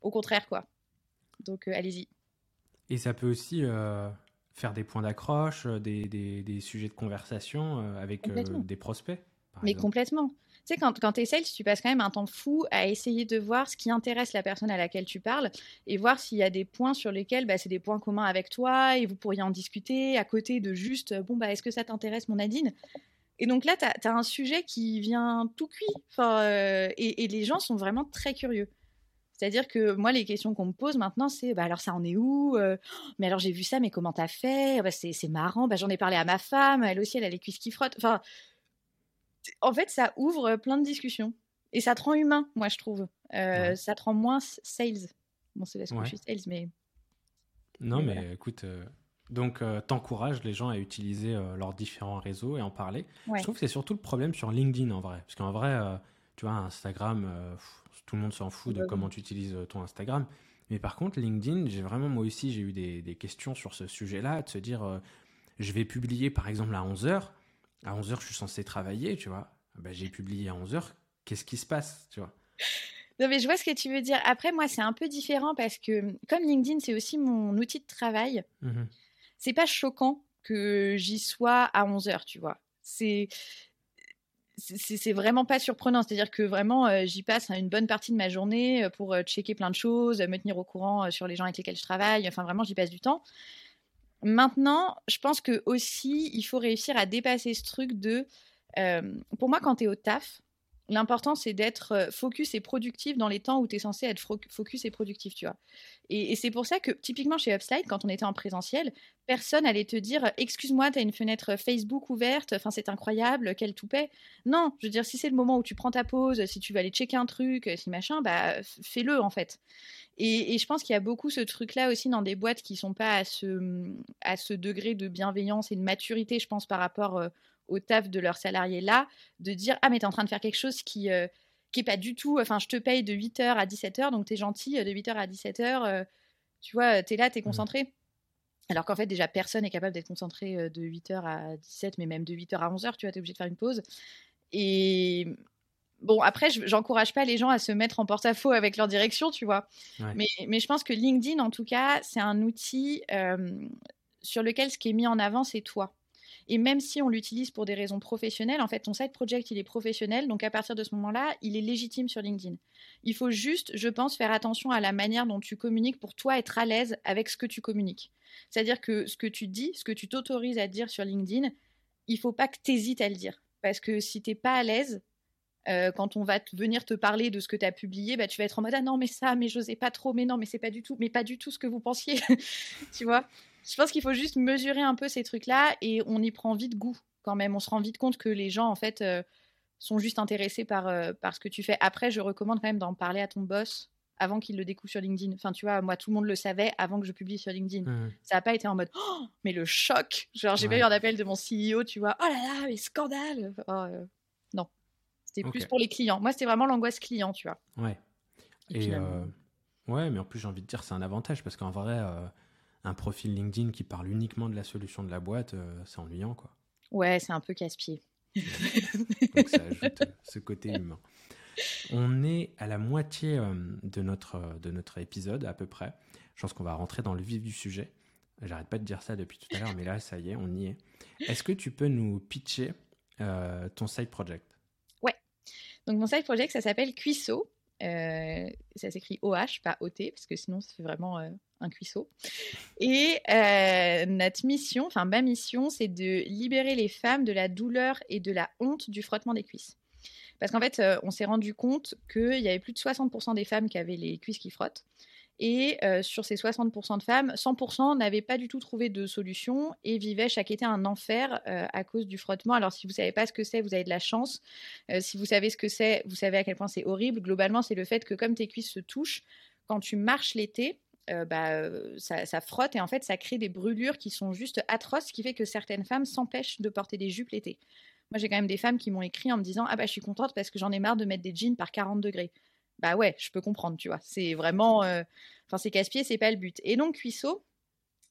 au contraire, quoi. Donc, euh, allez-y. Et ça peut aussi euh, faire des points d'accroche, euh, des, des, sujets de conversation avec des prospects. Mais complètement. Tu sais, quand, quand tu es sales, tu passes quand même un temps fou à essayer de voir ce qui intéresse la personne à laquelle tu parles et voir s'il y a des points sur lesquels bah, c'est des points communs avec toi et vous pourriez en discuter à côté de juste, bon, bah, est-ce que ça t'intéresse, mon Nadine? Et donc là, tu as, un sujet qui vient tout cuit. Enfin, et, et, les gens sont vraiment très curieux. C'est-à-dire que moi, les questions qu'on me pose maintenant, c'est bah, alors ça en est où euh, Mais alors j'ai vu ça, mais comment t'as fait? Bah, c'est, marrant. Bah, j'en ai parlé à ma femme, elle aussi, elle a les cuisses qui frottent. Enfin, en fait, ça ouvre plein de discussions. Et ça te rend humain, moi, je trouve. Euh, ça te rend moins sales. Bon, c'est parce que je suis sales, mais. Non, mais, écoute. Euh, donc, t'encourages les gens à utiliser leurs différents réseaux et en parler. Je trouve que c'est surtout le problème sur LinkedIn en vrai. Parce qu'en vrai, tu vois, Instagram, tout le monde s'en fout de comment tu utilises euh, ton Instagram. Mais par contre, LinkedIn, j'ai vraiment, moi aussi, j'ai eu des, questions sur ce sujet-là, de se dire, euh, je vais publier par exemple à 11h. À 11h, je suis censé travailler, tu vois. Bah, j'ai publié à 11h. Qu'est-ce qui se passe, tu vois? Non, mais je vois ce que tu veux dire. Après, moi, c'est un peu différent parce que, comme LinkedIn, c'est aussi mon outil de travail, mmh c'est pas choquant que j'y sois à 11h, tu vois. C'est. C'est vraiment pas surprenant. C'est-à-dire que vraiment, euh, j'y passe une bonne partie de ma journée euh, pour euh, checker plein de choses, me tenir au courant sur les gens avec lesquels je travaille. Enfin, vraiment, j'y passe du temps. Maintenant, je pense que aussi, il faut réussir à dépasser ce truc de. pour moi, quand tu es au taf, L'important, c'est d'être euh, focus et productif dans les temps où tu es censé être focus et productif, tu vois. Et, c'est pour ça que, typiquement chez Upslide, quand on était en présentiel, personne allait te dire Excuse-moi, tu as une fenêtre Facebook ouverte, enfin, c'est incroyable, quel toupet. Non, je veux dire, si c'est le moment où tu prends ta pause, si tu vas aller checker un truc, si machin, bah, fais-le, en fait. Et, je pense qu'il y a beaucoup ce truc-là aussi dans des boîtes qui sont pas à ce, à ce degré de bienveillance et de maturité, je pense, par rapport. Euh, au taf de leurs salariés là, de dire Ah, mais tu es en train de faire quelque chose qui euh, qui est pas du tout. Enfin, je te paye de 8h à 17h, donc tu es gentil, euh, de 8h à 17h, euh, tu vois, tu es là, tu es mmh. concentré. Alors qu'en fait, déjà, personne n'est capable d'être concentré de 8h à 17, mais même de 8h à 11h, tu vois, tu es obligé de faire une pause. Et bon, après, j'encourage pas les gens à se mettre en porte-à-faux avec leur direction, tu vois. Mais, mais, je pense que LinkedIn, en tout cas, c'est un outil sur lequel ce qui est mis en avant, c'est toi. Et même si on l'utilise pour des raisons professionnelles, en fait, ton side project, il est professionnel. Donc, à partir de ce moment-là, il est légitime sur LinkedIn. Il faut juste, je pense, faire attention à la manière dont tu communiques pour toi être à l'aise avec ce que tu communiques. C'est-à-dire que ce que tu dis, ce que tu t'autorises à dire sur LinkedIn, il faut pas que tu hésites à le dire. Parce que si tu n'es pas à l'aise, euh, quand on va venir te parler de ce que tu as publié, bah, tu vas être en mode ah non mais ça, mais j'osais pas trop, mais non mais c'est pas du tout, mais pas du tout ce que vous pensiez, tu vois? Je pense qu'il faut juste mesurer un peu ces trucs-là et on y prend vite goût quand même. On se rend vite compte que les gens, en fait, euh, sont juste intéressés par, euh, par ce que tu fais. Après, je recommande quand même d'en parler à ton boss avant qu'il le découvre sur LinkedIn. Enfin, tu vois, moi, tout le monde le savait avant que je publie sur LinkedIn. Mmh. Ça n'a pas été en mode, oh, mais le choc Genre, j'ai pas eu un appel de mon CEO, tu vois, oh là là, mais scandale oh, euh, Non. C'était plus pour les clients. Moi, c'était vraiment l'angoisse client, tu vois. Ouais. Et, ouais, mais en plus, j'ai envie de dire, c'est un avantage parce qu'en vrai, un profil LinkedIn qui parle uniquement de la solution de la boîte, euh, c'est ennuyant, quoi. Ouais, c'est un peu casse-pied. Donc ça ajoute euh, ce côté humain. On est à la moitié euh, de notre, de notre épisode, à peu près. Je pense qu'on va rentrer dans le vif du sujet. J'arrête pas de dire ça depuis tout à l'heure, mais là, ça y est, on y est. Est-ce que tu peux nous pitcher ton side project? Ouais. Donc, mon side project, ça s'appelle Cuisseau. ça s'écrit OH, pas OT, parce que sinon, ça fait vraiment un cuisseau. Et euh, notre mission, enfin ma mission, c'est de libérer les femmes de la douleur et de la honte du frottement des cuisses. Parce qu'en fait, euh, on s'est rendu compte qu'il y avait plus de 60% des femmes qui avaient les cuisses qui frottent. Et euh, sur ces 60% de femmes, 100% n'avaient pas du tout trouvé de solution et vivaient chaque été un enfer à cause du frottement. Alors si vous savez pas ce que c'est, vous avez de la chance. si vous savez ce que c'est, vous savez à quel point c'est horrible. Globalement, c'est le fait que comme tes cuisses se touchent, quand tu marches l'été, euh, bah, euh, ça, frotte et en fait ça crée des brûlures qui sont juste atroces, ce qui fait que certaines femmes s'empêchent de porter des jupes l'été. Moi j'ai quand même des femmes qui m'ont écrit en me disant ah bah je suis contente parce que j'en ai marre de mettre des jeans par 40 degrés. Bah ouais, je peux comprendre, tu vois. C'est vraiment, euh, enfin c'est casse-pied, c'est pas le but. Et donc cuisseau,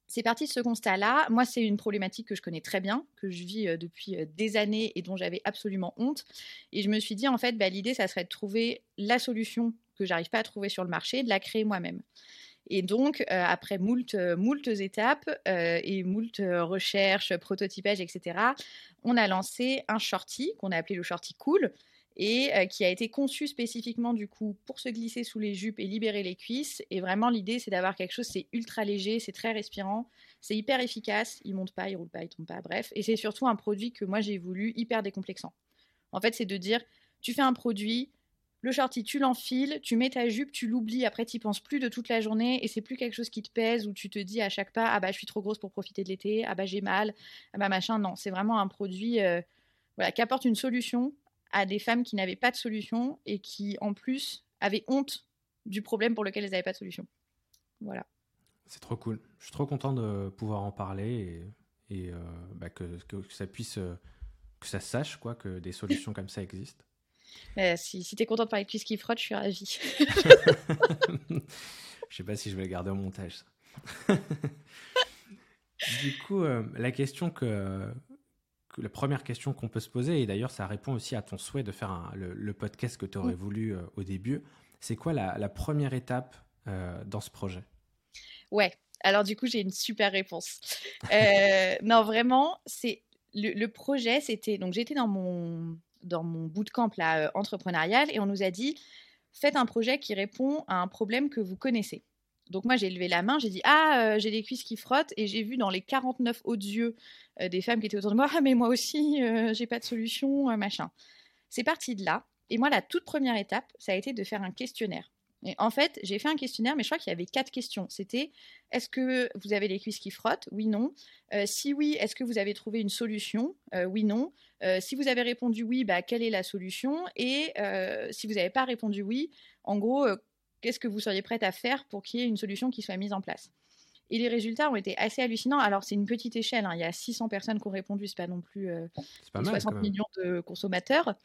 c'est parti de ce constat-là. Moi, c'est une problématique que je connais très bien, que je vis depuis des années et dont j'avais absolument honte. Et je me suis dit, en fait, bah, l'idée, ça serait de trouver la solution que j'arrive pas à trouver sur le marché, de la créer moi-même. Et donc, euh, après moult, euh, moult étapes euh, et moult recherches, prototypage, etc., on a lancé un shorty qu'on a appelé le shorty cool et qui a été conçu spécifiquement du coup pour se glisser sous les jupes et libérer les cuisses. Et vraiment, l'idée, c'est d'avoir quelque chose, c'est ultra léger, c'est très respirant, c'est hyper efficace, il monte pas, il roule pas, il tombe pas, bref. Et c'est surtout un produit que moi j'ai voulu hyper décomplexant. En fait, c'est de dire, tu fais un produit, le shorty, tu l'enfiles, tu mets ta jupe, tu l'oublies, après tu penses plus de toute la journée et c'est plus quelque chose qui te pèse ou tu te dis à chaque pas ah bah je suis trop grosse pour profiter de l'été, ah bah j'ai mal, ah bah machin. Non, c'est vraiment un produit euh, voilà, qui apporte une solution à des femmes qui n'avaient pas de solution et qui en plus avaient honte du problème pour lequel elles n'avaient pas de solution. Voilà. C'est trop cool. Je suis trop content de pouvoir en parler et, euh, bah, que, ça puisse, euh, que ça sache quoi, que des solutions comme ça existent. Euh, si si tu es content de parler de cuisse qui frotte, je suis ravie. je sais pas si je vais le garder au montage. du coup, la question que, la première question qu'on peut se poser, et d'ailleurs ça répond aussi à ton souhait de faire le, podcast que tu aurais mm. voulu au début, c'est quoi la, première étape dans ce projet? Ouais, alors du coup j'ai une super réponse. non, vraiment, c'est le, projet, c'était donc j'étais dans mon dans mon bootcamp là entrepreneurial et on nous a dit faites un projet qui répond à un problème que vous connaissez. Donc moi, j'ai levé la main, j'ai dit ah euh, j'ai des cuisses qui frottent et j'ai vu dans les 49 autres yeux euh, des femmes qui étaient autour de moi ah mais moi aussi euh, j'ai pas de solution machin. C'est parti de là et moi la toute première étape ça a été de faire un questionnaire. En fait, j'ai fait un questionnaire, mais je crois qu'il y avait quatre questions. C'était est-ce que vous avez les cuisses qui frottent? Oui, non. si oui, est-ce que vous avez trouvé une solution? Oui, non. si vous avez répondu oui, bah, quelle est la solution? Et si vous n'avez pas répondu oui, en gros, qu'est-ce que vous seriez prête à faire pour qu'il y ait une solution qui soit mise en place? Et les résultats ont été assez hallucinants. Alors, c'est une petite échelle. Hein. Il y a 600 personnes qui ont répondu. C'est pas non plus 60 euh, millions de consommateurs.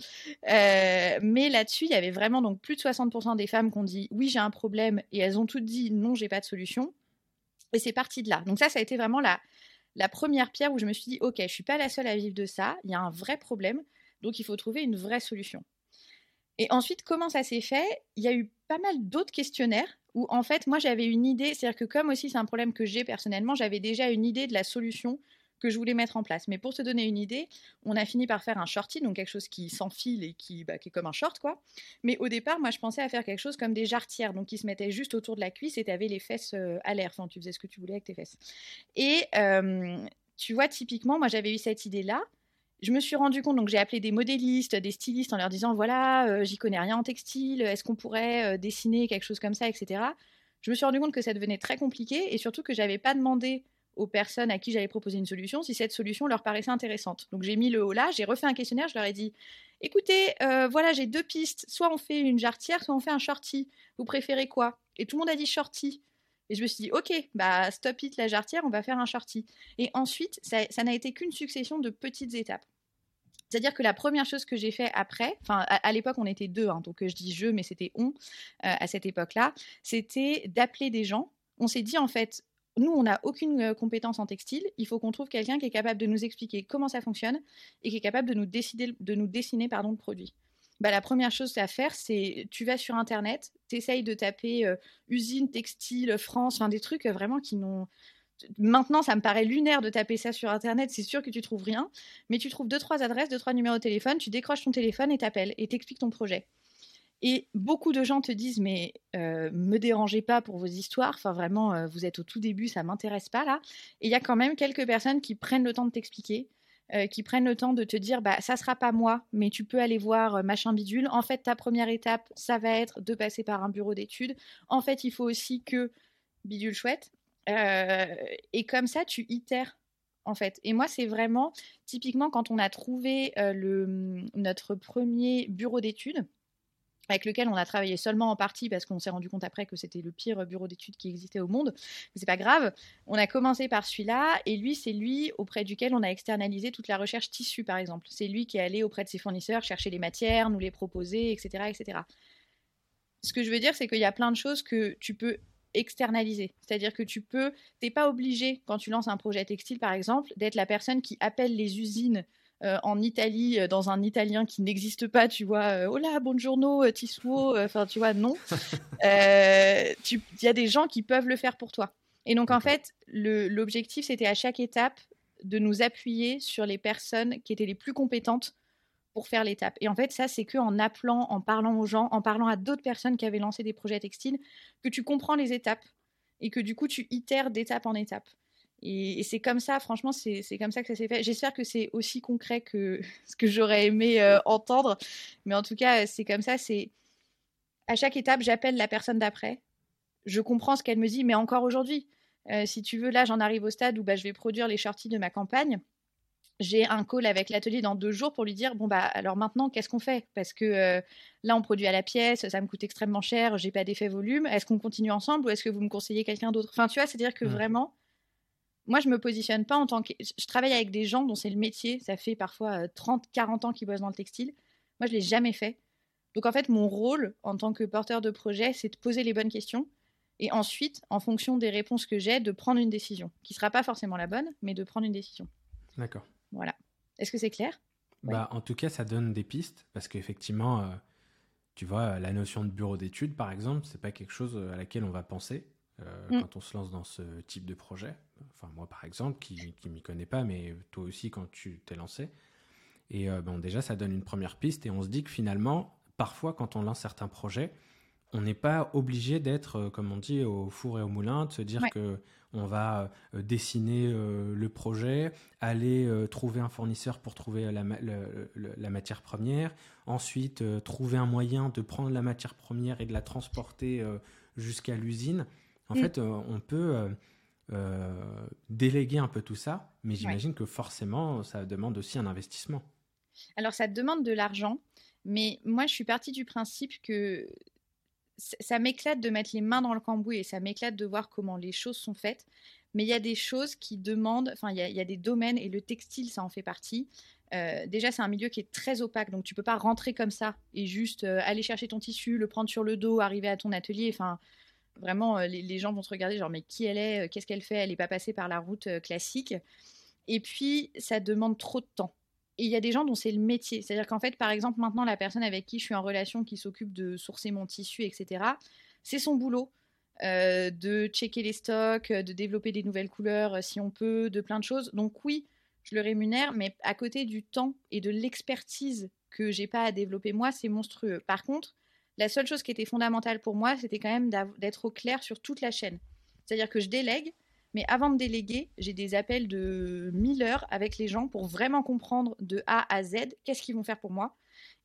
Euh, mais là-dessus, il y avait vraiment donc plus de 60% des femmes qui ont dit oui, j'ai un problème. Et elles ont toutes dit non, j'ai pas de solution. Et c'est parti de là. Donc ça, ça a été vraiment la, la première pierre où je me suis dit, OK, je suis pas la seule à vivre de ça. Il y a un vrai problème. Donc, il faut trouver une vraie solution. Et ensuite, comment ça s'est fait? Il y a eu pas mal d'autres questionnaires où, en fait, moi, j'avais une idée. C'est-à-dire que, comme aussi, c'est un problème que j'ai personnellement, j'avais déjà une idée de la solution que je voulais mettre en place. Mais pour te donner une idée, on a fini par faire un shorty, donc quelque chose qui s'enfile et qui, bah, est comme un short, quoi. Mais au départ, moi, je pensais à faire quelque chose comme des jarretières, donc qui se mettaient juste autour de la cuisse et tu avais les fesses euh, à l'air. Enfin, tu faisais ce que tu voulais avec tes fesses. Et euh, tu vois, typiquement, moi, j'avais eu cette idée-là je me suis rendu compte, donc j'ai appelé des modélistes, des stylistes en leur disant voilà, euh, j'y connais rien en textile, est-ce qu'on pourrait euh, dessiner quelque chose comme ça, etc. Je me suis rendu compte que ça devenait très compliqué et surtout que j'avais pas demandé aux personnes à qui j'allais proposer une solution si cette solution leur paraissait intéressante. Donc j'ai mis le haut là, j'ai refait un questionnaire, je leur ai dit écoutez, euh, voilà, j'ai deux pistes, soit on fait une jarretière, soit on fait un shorty. Vous préférez quoi? Et tout le monde a dit shorty. Et je me suis dit, ok, bah stop it la jarretière, on va faire un shorty. Et ensuite, ça n'a été qu'une succession de petites étapes. C'est-à-dire que la première chose que j'ai fait après, enfin à, l'époque on était deux, hein, donc euh, je dis je, mais c'était on euh, à cette époque-là, c'était d'appeler des gens. On s'est dit en fait, nous on n'a aucune euh, compétence en textile, il faut qu'on trouve quelqu'un qui est capable de nous expliquer comment ça fonctionne et qui est capable de nous, décider, de nous dessiner pardon, le produit. Bah, la première chose à faire, c'est tu vas sur Internet, tu essayes de taper usine textile France, enfin des trucs vraiment qui n'ont Maintenant, ça me paraît lunaire de taper ça sur Internet. C'est sûr que tu trouves rien, mais tu trouves deux trois adresses, deux trois numéros de téléphone. Tu décroches ton téléphone et t'appelles et t'expliques ton projet. Et beaucoup de gens te disent mais euh, me dérangez pas pour vos histoires. Enfin vraiment, euh, vous êtes au tout début, ça m'intéresse pas là. Et il y a quand même quelques personnes qui prennent le temps de t'expliquer. Euh, qui prennent le temps de te dire bah ça sera pas moi mais tu peux aller voir machin bidule en fait ta première étape ça va être de passer par un bureau d'études en fait il faut aussi que bidule chouette euh, et comme ça, tu itères en fait. Et moi, c'est vraiment typiquement quand on a trouvé euh, le, notre premier bureau d'études avec lequel on a travaillé seulement en partie parce qu'on s'est rendu compte après que c'était le pire bureau d'études qui existait au monde. Mais c'est pas grave. On a commencé par celui-là et lui, c'est lui auprès duquel on a externalisé toute la recherche tissu, par exemple. C'est lui qui est allé auprès de ses fournisseurs chercher les matières, nous les proposer, etc., etc. Ce que je veux dire, c'est qu'il y a plein de choses que tu peux externaliser. C'est-à-dire que tu peux, t'es pas obligé quand tu lances un projet textile par exemple d'être la personne qui appelle les usines euh, en Italie euh, dans un italien qui n'existe pas, tu vois, euh, oh là, buongiorno, tissuo, enfin tu vois, non. Il y a des gens qui peuvent le faire pour toi. Et donc en fait, l'objectif c'était à chaque étape de nous appuyer sur les personnes qui étaient les plus compétentes pour faire l'étape. Et en fait, ça, c'est que en appelant, en parlant aux gens, en parlant à d'autres personnes qui avaient lancé des projets textiles, que tu comprends les étapes et que du coup, tu itères d'étape en étape. Et, c'est comme ça, franchement, c'est comme ça que ça s'est fait. J'espère que c'est aussi concret que ce que j'aurais aimé euh, entendre. Mais en tout cas, c'est comme ça. C'est à chaque étape, j'appelle la personne d'après. Je comprends ce qu'elle me dit, mais encore aujourd'hui, euh, si tu veux, là, j'en arrive au stade où bah, je vais produire les shorties de ma campagne j'ai un call avec l'atelier dans deux jours pour lui dire bon bah alors maintenant qu'est-ce qu'on fait? Parce que euh, là on produit à la pièce ça me coûte extrêmement cher j'ai pas d'effet volume est-ce qu'on continue ensemble ou est-ce que vous me conseillez quelqu'un d'autre? Enfin tu vois c'est à dire que vraiment moi je me positionne pas en tant que je travaille avec des gens dont c'est le métier ça fait parfois 30 euh, 40 ans qu'ils bossent dans le textile moi je l'ai jamais fait donc en fait mon rôle en tant que porteur de projet c'est de poser les bonnes questions Et ensuite, en fonction des réponses que j'ai, de prendre une décision, qui ne sera pas forcément la bonne, mais de prendre une décision. D'accord. Voilà. Est-ce que c'est clair? Bah, En tout cas, ça donne des pistes, parce qu'effectivement, euh, tu vois, la notion de bureau d'études, par exemple, c'est pas quelque chose à laquelle on va penser euh, mm. quand on se lance dans ce type de projet. Enfin, moi, par exemple, qui ne m'y connais pas, mais toi aussi, quand tu t'es lancé. Et euh, bon, déjà, ça donne une première piste, et on se dit que finalement, parfois, quand on lance certains projets, on n'est pas obligé d'être, euh, comme on dit, au four et au moulin, de se dire que on va euh, dessiner euh, le projet, aller trouver un fournisseur pour trouver la, matière première, ensuite trouver un moyen de prendre la matière première et de la transporter jusqu'à l'usine. En mm. fait, on peut déléguer un peu tout ça, mais j'imagine que forcément, ça demande aussi un investissement. Alors, ça demande de l'argent. Mais moi, je suis partie du principe que ça m'éclate de mettre les mains dans le cambouis et ça m'éclate de voir comment les choses sont faites. Mais il y a des choses qui demandent, enfin, il y, a des domaines et le textile, ça en fait partie. Euh, déjà, c'est un milieu qui est très opaque, donc tu peux pas rentrer comme ça et juste euh, aller chercher ton tissu, le prendre sur le dos, arriver à ton atelier. Enfin, vraiment, euh, les, gens vont te regarder, genre, mais qui elle est Qu'est-ce qu'elle fait? Elle n'est pas passée par la route classique. Et puis, ça demande trop de temps il y a des gens dont c'est le métier. C'est-à-dire qu'en fait, par exemple, maintenant, la personne avec qui je suis en relation, qui s'occupe de sourcer mon tissu, etc., c'est son boulot. Euh, de checker les stocks, de développer des nouvelles couleurs euh, si on peut, de plein de choses. Donc oui, je le rémunère, mais à côté du temps et de l'expertise que j'ai pas à développer moi, c'est monstrueux. Par contre, la seule chose qui était fondamentale pour moi, c'était quand même d'être au clair sur toute la chaîne. C'est-à-dire que je délègue, mais avant de déléguer, j'ai des appels de 1000 heures avec les gens pour vraiment comprendre de A à Z qu'est-ce qu'ils vont faire pour moi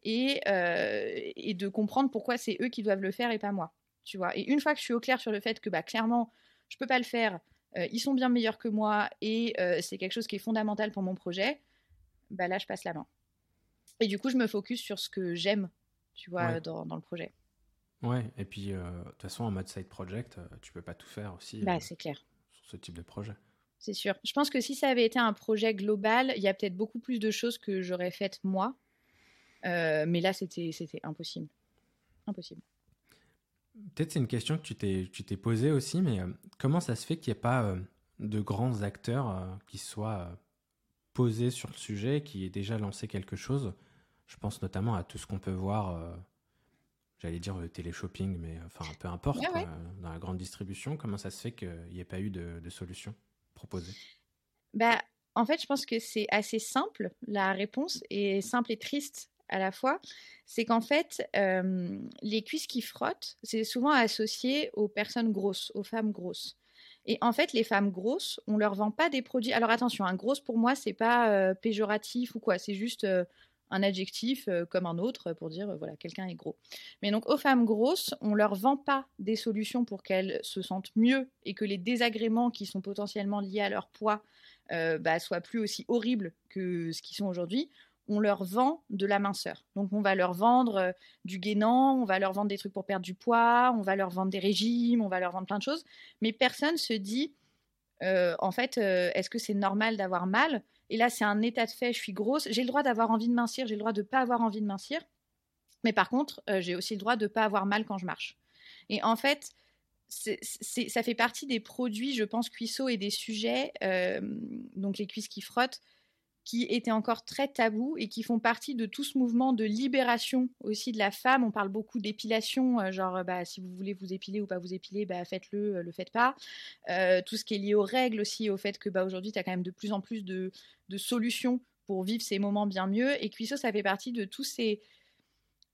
et, euh, et de comprendre pourquoi c'est eux qui doivent le faire et pas moi. Tu vois. Et une fois que je suis au clair sur le fait que bah, clairement, je peux pas le faire, euh, ils sont bien meilleurs que moi et euh, c'est quelque chose qui est fondamental pour mon projet, bah, là, je passe la main. Et du coup, je me focus sur ce que j'aime, tu vois, dans, dans, le projet. Ouais, et puis de toute façon, en mode side project, tu peux pas tout faire aussi. Bah, c'est clair ce type de projet. C'est sûr. Je pense que si ça avait été un projet global, il y a peut-être beaucoup plus de choses que j'aurais faites moi. Euh, mais là, c'était impossible. Impossible. Peut-être c'est une question que tu t'es posée aussi, mais euh, comment ça se fait qu'il n'y ait pas euh, de grands acteurs qui soient posés sur le sujet, qui aient déjà lancé quelque chose? Je pense notamment à tout ce qu'on peut voir j'allais dire le télé-shopping, mais enfin peu importe, dans la grande distribution, comment ça se fait qu'il n'y ait pas eu de, solution proposée? Bah, En fait, je pense que c'est assez simple, la réponse, et simple et triste à la fois. C'est qu'en fait, euh, les cuisses qui frottent, c'est souvent associé aux personnes grosses, aux femmes grosses. Et en fait, les femmes grosses, on leur vend pas des produits. Alors attention, un grosse pour moi, c'est pas euh, péjoratif ou quoi. C'est juste euh, un adjectif euh, comme un autre pour dire euh, voilà quelqu'un est gros. Mais donc aux femmes grosses, on leur vend pas des solutions pour qu'elles se sentent mieux et que les désagréments qui sont potentiellement liés à leur poids euh, bah, soient plus aussi horribles que ce qu'ils sont aujourd'hui. On leur vend de la minceur. Donc on va leur vendre du gainant, on va leur vendre des trucs pour perdre du poids, on va leur vendre des régimes, on va leur vendre plein de choses. Mais personne se dit en fait est-ce que c'est normal d'avoir mal? Et là, c'est un état de fait, je suis grosse. J'ai le droit d'avoir envie de mincir, j'ai le droit de ne pas avoir envie de mincir. Mais par contre, euh, j'ai aussi le droit de ne pas avoir mal quand je marche. Et en fait, ça fait partie des produits, je pense, cuisseaux et des sujets, euh, donc les cuisses qui frottent, qui étaient encore très tabous et qui font partie de tout ce mouvement de libération aussi de la femme. On parle beaucoup d'épilation, euh, genre bah, si vous voulez vous épiler ou pas vous épiler, bah, faites-le, euh, le faites pas. Euh, tout ce qui est lié aux règles aussi, au fait que bah, aujourd'hui, tu as quand même de plus en plus de, solutions pour vivre ces moments bien mieux. Et Cuisseau, ça fait partie de tous ces,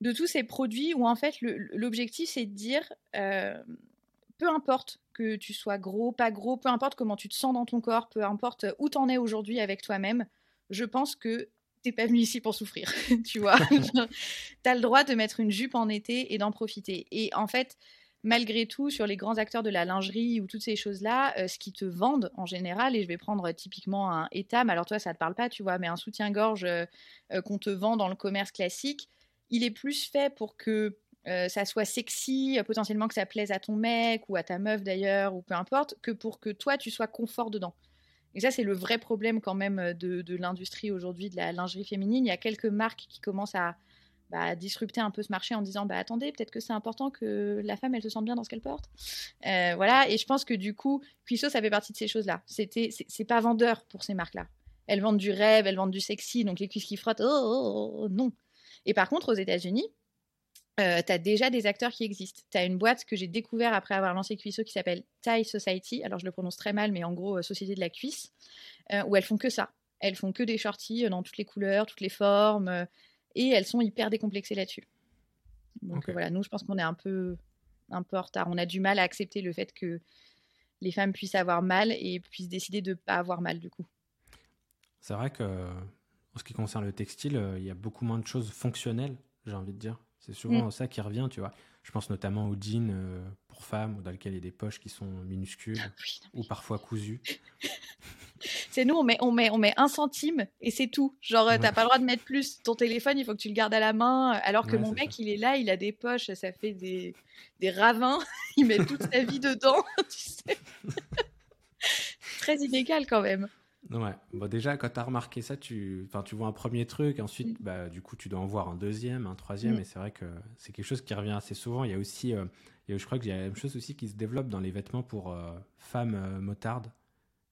de tous ces produits où en fait l'objectif c'est de dire peu importe que tu sois gros, pas gros, peu importe comment tu te sens dans ton corps, peu importe où tu en es aujourd'hui avec toi-même, je pense que t'es pas venu ici pour souffrir, tu vois. tu as le droit de mettre une jupe en été et d'en profiter. Et en fait, malgré tout, sur les grands acteurs de la lingerie ou toutes ces choses-là, euh, ce qui te vendent en général, et je vais prendre typiquement un Etam, alors toi ça te parle pas, tu vois, mais un soutien-gorge euh, euh, qu'on te vend dans le commerce classique, il est plus fait pour que ça soit sexy, potentiellement que ça plaise à ton mec ou à ta meuf d'ailleurs, ou peu importe, que pour que toi tu sois confort dedans. Et ça, c'est le vrai problème quand même euh, de, l'industrie aujourd'hui de la lingerie féminine. Il y a quelques marques qui commencent à, bah, disrupter un peu ce marché en disant bah attendez peut-être que c'est important que la femme elle se sente bien dans ce qu'elle porte. Euh, voilà. Et je pense que du coup Cuisseau ça fait partie de ces choses là c'était c'est pas vendeur pour ces marques là elles vendent du rêve elles vendent du sexy. Donc les cuisses qui frottent oh, oh, oh, oh non. Et par contre aux États-Unis euh, tu as déjà des acteurs qui existent. Tu as une boîte que j'ai découvert après avoir lancé Cuisseau qui s'appelle Thai Society. Alors je le prononce très mal, mais en gros, euh, Société de la cuisse, euh, où elles font que ça. Elles font que des shorties dans toutes les couleurs, toutes les formes et elles sont hyper décomplexées là-dessus. Donc voilà, nous, je pense qu'on est un peu, un peu en retard. On a du mal à accepter le fait que les femmes puissent avoir mal et puissent décider de ne pas avoir mal du coup. C'est vrai que en ce qui concerne le textile, euh, il y a beaucoup moins de choses fonctionnelles, j'ai envie de dire. C'est souvent mm. ça qui revient, tu vois. Je pense notamment aux jeans euh, pour femmes, dans lesquels il y a des poches qui sont minuscules ah ou parfois cousues. c'est nous, on met, on, met, on met un centime et c'est tout. Genre, tu t'as pas le droit de mettre plus. Ton téléphone, il faut que tu le gardes à la main. Alors que mon mec, il est là, il a des poches, ça fait des, des ravins. il met toute sa vie dedans, tu sais. Très inégal quand même. Ouais, bon, déjà, quand tu as remarqué ça, tu, tu vois un premier truc, ensuite, mm. bah, du coup, tu dois en voir un deuxième, un troisième, mm. et c'est vrai que c'est quelque chose qui revient assez souvent. Il y a aussi, euh, je crois qu'il y a la même chose aussi qui se développe dans les vêtements pour euh, femmes euh, motardes,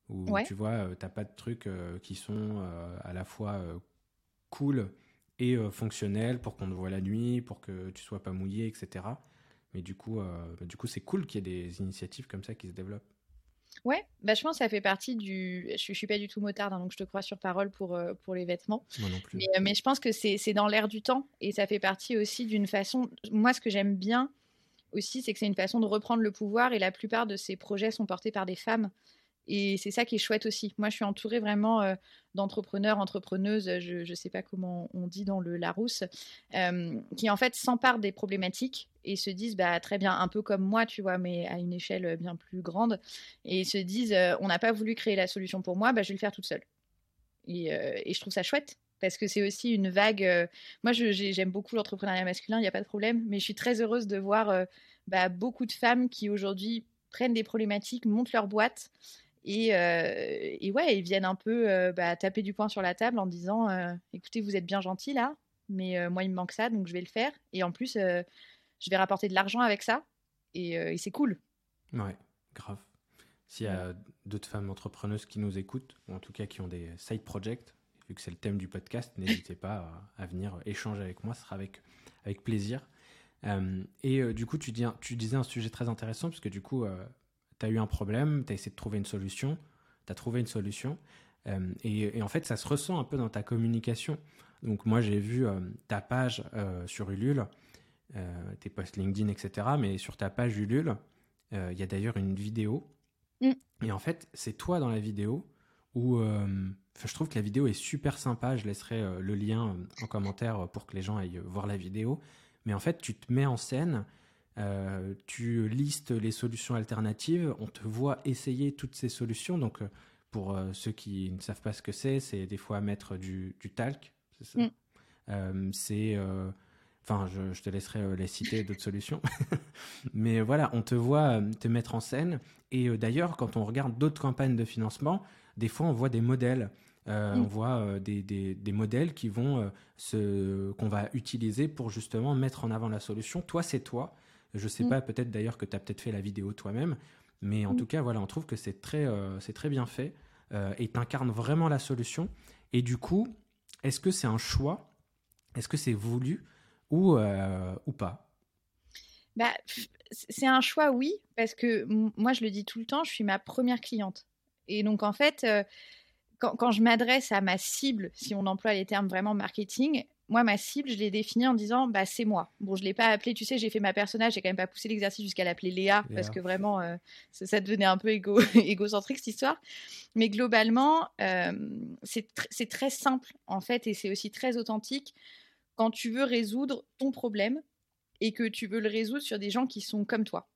où tu vois, tu n'as pas de trucs qui sont à la fois cool et fonctionnels pour qu'on te voit la nuit, pour que tu sois pas mouillé, etc. Mais du coup, du coup c'est cool qu'il y ait des initiatives comme ça qui se développent. Ouais, bah, je pense que ça fait partie du. Je, ne suis pas du tout motard, hein, donc je te crois sur parole pour, euh, pour les vêtements. Moi non plus. Mais, euh, mais je pense que c'est dans l'air du temps et ça fait partie aussi d'une façon. Moi, ce que j'aime bien aussi, c'est que c'est une façon de reprendre le pouvoir et la plupart de ces projets sont portés par des femmes. Et c'est ça qui est chouette aussi. Moi, je suis entourée vraiment euh, d'entrepreneurs, entrepreneuses, je ne sais pas comment on dit dans le Larousse, euh, qui en fait s'emparent des problématiques et se disent, bah, très bien, un peu comme moi, tu vois, mais à une échelle bien plus grande, et se disent, euh, on n'a pas voulu créer la solution pour moi, bah, je vais le faire toute seule. Et, et je trouve ça chouette parce que c'est aussi une vague. moi, j'aime beaucoup l'entrepreneuriat masculin, il n'y a pas de problème, mais je suis très heureuse de voir bah, beaucoup de femmes qui aujourd'hui prennent des problématiques, montent leur boîte et, euh, et, ouais, ils viennent un peu euh, bah, taper du poing sur la table en disant euh, écoutez, vous êtes bien gentil là, mais moi, il me manque ça, donc je vais le faire. Et en plus, je vais rapporter de l'argent avec ça. Et, c'est cool. Ouais, grave. S'il y a d'autres femmes entrepreneuses qui nous écoutent, ou en tout cas qui ont des side projects, vu que c'est le thème du podcast, n'hésitez pas à, venir échanger avec moi, ce sera avec, avec plaisir. et du coup, tu, tu disais un sujet très intéressant, parce que du coup, tu as eu un problème, tu as essayé de trouver une solution, tu as trouvé une solution. Euh, et, en fait, ça se ressent un peu dans ta communication. Donc moi, j'ai vu euh, ta page euh, sur Ulule, tes posts LinkedIn, etc. Mais sur ta page Ulule, il y a d'ailleurs une vidéo. Mm. Et en fait, c'est toi dans la vidéo où je trouve que la vidéo est super sympa. Je laisserai le lien en commentaire pour que les gens aillent voir la vidéo. Mais en fait, tu te mets en scène euh, tu listes les solutions alternatives, on te voit essayer toutes ces solutions. Donc, euh, pour euh, ceux qui ne savent pas ce que c'est, c'est des fois mettre du, talc, c'est ça? Mm. c'est, enfin, je, te laisserai les citer d'autres solutions. Mais voilà, on te voit te mettre en scène. Et d'ailleurs, quand on regarde d'autres campagnes de financement, des fois, on voit des modèles. Mm. On voit des, des, des, modèles qui vont qu'on va utiliser pour justement mettre en avant la solution. Toi, c'est toi. Je sais mm. pas, peut-être d'ailleurs que tu as peut-être fait la vidéo toi-même, mais en mm. tout cas, voilà, on trouve que c'est très, euh, c'est très bien fait euh, et tu incarnes vraiment la solution. Et du coup, est-ce que c'est un choix? Est-ce que c'est voulu ou, euh, ou pas? Bah, C'est un choix, oui, parce que moi, je le dis tout le temps, je suis ma première cliente. Et donc, en fait, quand, quand, je m'adresse à ma cible, si on emploie les termes vraiment marketing, moi, ma cible, je l'ai définie en disant, bah, c'est moi. Bon, je ne l'ai pas appelée, tu sais, j'ai fait ma personnage, j'ai quand même pas poussé l'exercice jusqu'à l'appeler Léa, parce que vraiment, euh, ça, devenait un peu égo égocentrique, cette histoire. Mais globalement, euh, c'est très simple, en fait, et c'est aussi très authentique quand tu veux résoudre ton problème et que tu veux le résoudre sur des gens qui sont comme toi.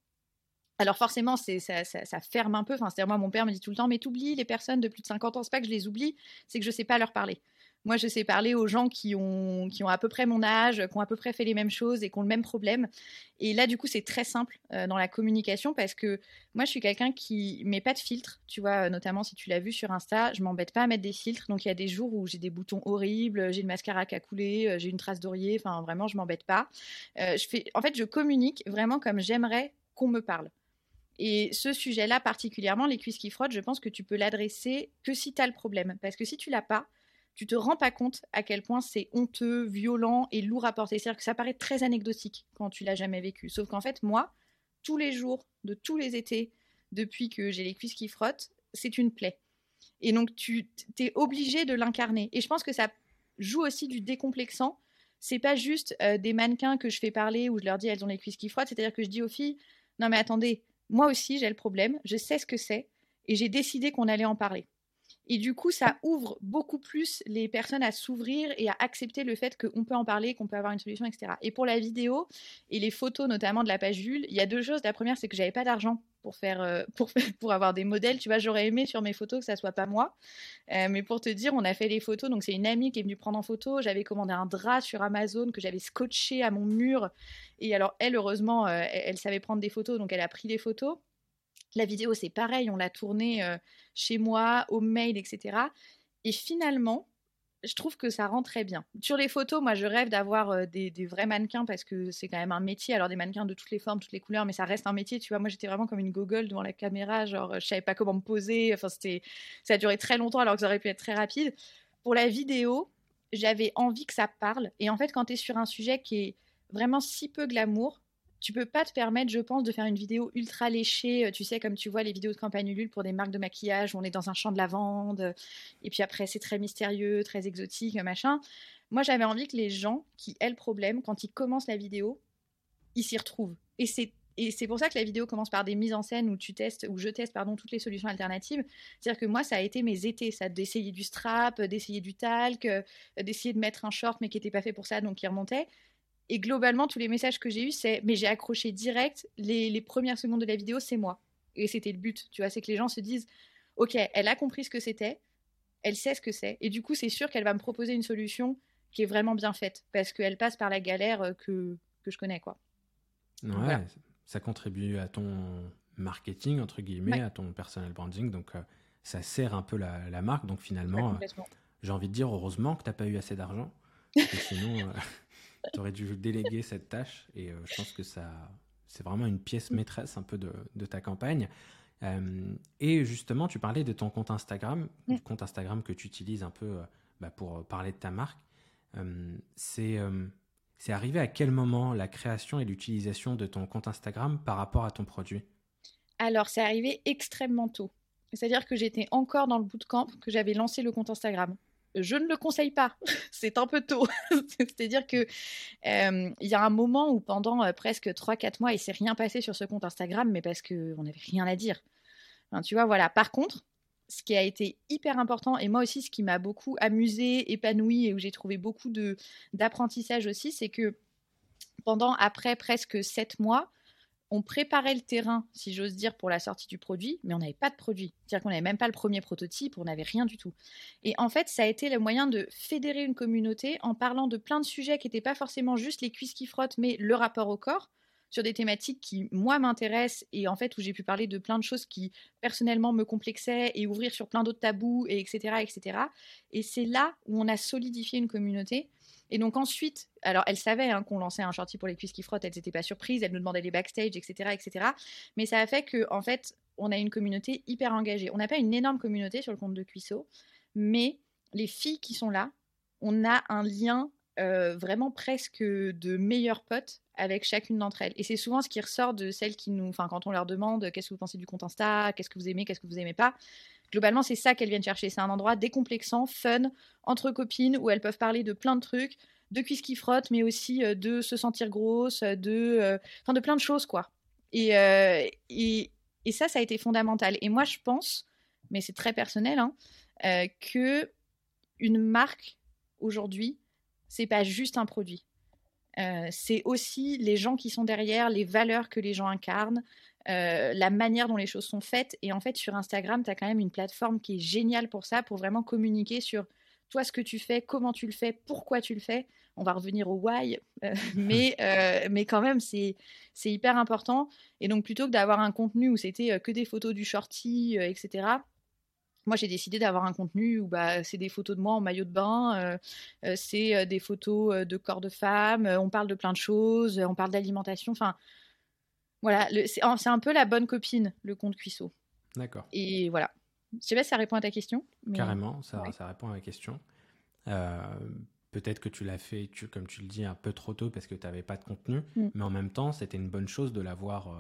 Alors forcément, ça, ça, ça, ferme un peu. Enfin, c'est-à-dire moi, mon père me dit tout le temps, mais t'oublies les personnes de plus de 50 ans. C'est pas que je les oublie, c'est que je sais pas leur parler. Moi, je sais parler aux gens qui ont, qui ont à peu près mon âge, qui ont à peu près fait les mêmes choses et qui ont le même problème. Et là, du coup, c'est très simple euh, dans la communication parce que moi, je suis quelqu'un qui met pas de filtre. Tu vois, notamment si tu l'as vu sur Insta, je m'embête pas à mettre des filtres. Donc, il y a des jours où j'ai des boutons horribles, j'ai une mascara qui a coulé, euh, j'ai une trace d'oreiller. Enfin, vraiment, je m'embête pas. Euh, je fais, en fait, je communique vraiment comme j'aimerais qu'on me parle. Et ce sujet-là, particulièrement, les cuisses qui frottent, je pense que tu peux l'adresser que si tu as le problème. Parce que si tu l'as pas, tu te rends pas compte à quel point c'est honteux, violent et lourd à porter. C'est-à-dire que ça paraît très anecdotique quand tu l'as jamais vécu. Sauf qu'en fait, moi, tous les jours, de tous les étés, depuis que j'ai les cuisses qui frottent, c'est une plaie. Et donc, tu es obligé de l'incarner. Et je pense que ça joue aussi du décomplexant. C'est pas juste euh, des mannequins que je fais parler où je leur dis elles ont les cuisses qui frottent. C'est-à-dire que je dis aux filles, non mais attendez, moi aussi j'ai le problème, je sais ce que c'est et j'ai décidé qu'on allait en parler. Et du coup, ça ouvre beaucoup plus les personnes à s'ouvrir et à accepter le fait qu'on peut en parler, qu'on peut avoir une solution, etc. Et pour la vidéo et les photos, notamment de la page Jules, il y a deux choses. La première, c'est que j'avais pas d'argent pour faire, euh, pour, avoir des modèles. Tu vois, j'aurais aimé sur mes photos que ça soit pas moi. Euh, mais pour te dire, on a fait les photos. Donc, c'est une amie qui est venue prendre en photo. J'avais commandé un drap sur Amazon que j'avais scotché à mon mur. Et alors, elle, heureusement, euh, elle savait prendre des photos. Donc, elle a pris des photos. La vidéo, c'est pareil, on l'a tournée euh, chez moi, au mail, etc. Et finalement, je trouve que ça rend très bien. Sur les photos, moi, je rêve d'avoir euh, des, vrais mannequins parce que c'est quand même un métier. Alors, des mannequins de toutes les formes, toutes les couleurs, mais ça reste un métier. Tu vois, moi, j'étais vraiment comme une gogole devant la caméra. Genre, je savais pas comment me poser. Enfin, c'était, ça a duré très longtemps alors que ça aurait pu être très rapide. Pour la vidéo, j'avais envie que ça parle. Et en fait, quand tu es sur un sujet qui est vraiment si peu glamour, tu peux pas te permettre, je pense, de faire une vidéo ultra léchée, euh, tu sais, comme tu vois les vidéos de campagne Ulule pour des marques de maquillage où on est dans un champ de lavande, et puis après c'est très mystérieux, très exotique, machin. Moi, j'avais envie que les gens qui aient le problème, quand ils commencent la vidéo, ils s'y retrouvent. Et c'est et c'est pour ça que la vidéo commence par des mises en scène où tu testes, où je teste pardon toutes les solutions alternatives. C'est-à-dire que moi, ça a été mes étés, ça d'essayer du strap, d'essayer du talc, euh, d'essayer de mettre un short mais qui n'était pas fait pour ça, donc qui remontait. Et globalement, tous les messages que j'ai eus, c'est mais j'ai accroché direct, les, premières secondes de la vidéo, c'est moi. Et c'était le but, tu vois, c'est que les gens se disent ok, elle a compris ce que c'était, elle sait ce que c'est, et du coup, c'est sûr qu'elle va me proposer une solution qui est vraiment bien faite, parce qu'elle passe par la galère euh, que, que je connais, quoi. Ouais, ça contribue à ton marketing, entre guillemets, à ton personal branding, donc euh, ça sert un peu la, marque, donc finalement, euh, j'ai envie de dire heureusement que tu n'as pas eu assez d'argent, sinon tu aurais dû déléguer cette tâche et euh, je pense que ça, c'est vraiment une pièce maîtresse un peu de, de ta campagne. Euh, et justement, tu parlais de ton compte Instagram, du compte Instagram que tu utilises un peu euh, bah, pour parler de ta marque. c'est c'est arrivé à quel moment la création et l'utilisation de ton compte Instagram par rapport à ton produit? Alors, c'est arrivé extrêmement tôt. C'est-à-dire que j'étais encore dans le bootcamp que j'avais lancé le compte Instagram je ne le conseille pas. c'est un peu tôt. C'est-à-dire que euh, il y a un moment où pendant euh, presque 3-4 mois, il s'est rien passé sur ce compte Instagram, mais parce qu'on n'avait rien à dire. tu voilà. Par contre, ce qui a été hyper important, et moi aussi, ce qui m'a beaucoup amusé, épanoui, et où j'ai trouvé beaucoup d'apprentissage aussi, c'est que pendant, après presque 7 mois, on préparait le terrain, si j'ose dire, pour la sortie du produit, mais on n'avait pas de produit. C'est-à-dire qu'on n'avait même pas le premier prototype, on n'avait rien du tout. Et en fait, ça a été le moyen de fédérer une communauté en parlant de plein de sujets qui n'étaient pas forcément juste les cuisses qui frottent, mais le rapport au corps, sur des thématiques qui, moi, m'intéressent et en fait, où j'ai pu parler de plein de choses qui, personnellement, me complexaient et ouvrir sur plein d'autres tabous, et etc., etc. Et c'est là où on a solidifié une communauté et donc ensuite, alors elles savaient hein, qu'on lançait un shorty pour les cuisses qui frottent, elles n'étaient pas surprises, elles nous demandaient les backstage, etc., etc. Mais ça a fait que en fait, on a une communauté hyper engagée. On n'a pas une énorme communauté sur le compte de Cuisseau, mais les filles qui sont là, on a un lien euh, vraiment presque de meilleurs potes avec chacune d'entre elles. Et c'est souvent ce qui ressort de celles qui nous, enfin quand on leur demande qu'est-ce que vous pensez du compte Insta, qu'est-ce que vous aimez, qu'est-ce que vous aimez pas, Globalement, c'est ça qu'elles viennent chercher. C'est un endroit décomplexant, fun, entre copines, où elles peuvent parler de plein de trucs, de cuisses qui frottent, mais aussi euh, de se sentir grosse, de, euh, enfin, de plein de choses, quoi. Euh, et, et, ça, ça a été fondamental. Et moi, je pense, mais c'est très personnel, hein, que une marque aujourd'hui, c'est pas juste un produit. C'est aussi les gens qui sont derrière, les valeurs que les gens incarnent, euh, la manière dont les choses sont faites. Et en fait, sur Instagram, tu as quand même une plateforme qui est géniale pour ça, pour vraiment communiquer sur toi ce que tu fais, comment tu le fais, pourquoi tu le fais. On va revenir au why, mais, mais quand même, c'est hyper important. Et donc, plutôt que d'avoir un contenu où c'était que des photos du shorty, etc., moi, j'ai décidé d'avoir un contenu où bah, c'est des photos de moi en maillot de bain, c'est des photos de corps de femme, on parle de plein de choses, on parle d'alimentation. Enfin, voilà, c'est un peu la bonne copine, le compte Cuisseau. D'accord. Et voilà. Je sais pas si ça répond à ta question. Carrément, ça, ça, répond à ma question. Euh, peut-être que tu l'as fait, tu, comme tu le dis, un peu trop tôt parce que tu n'avais pas de contenu, mm. mais en même temps, c'était une bonne chose de l'avoir. Euh,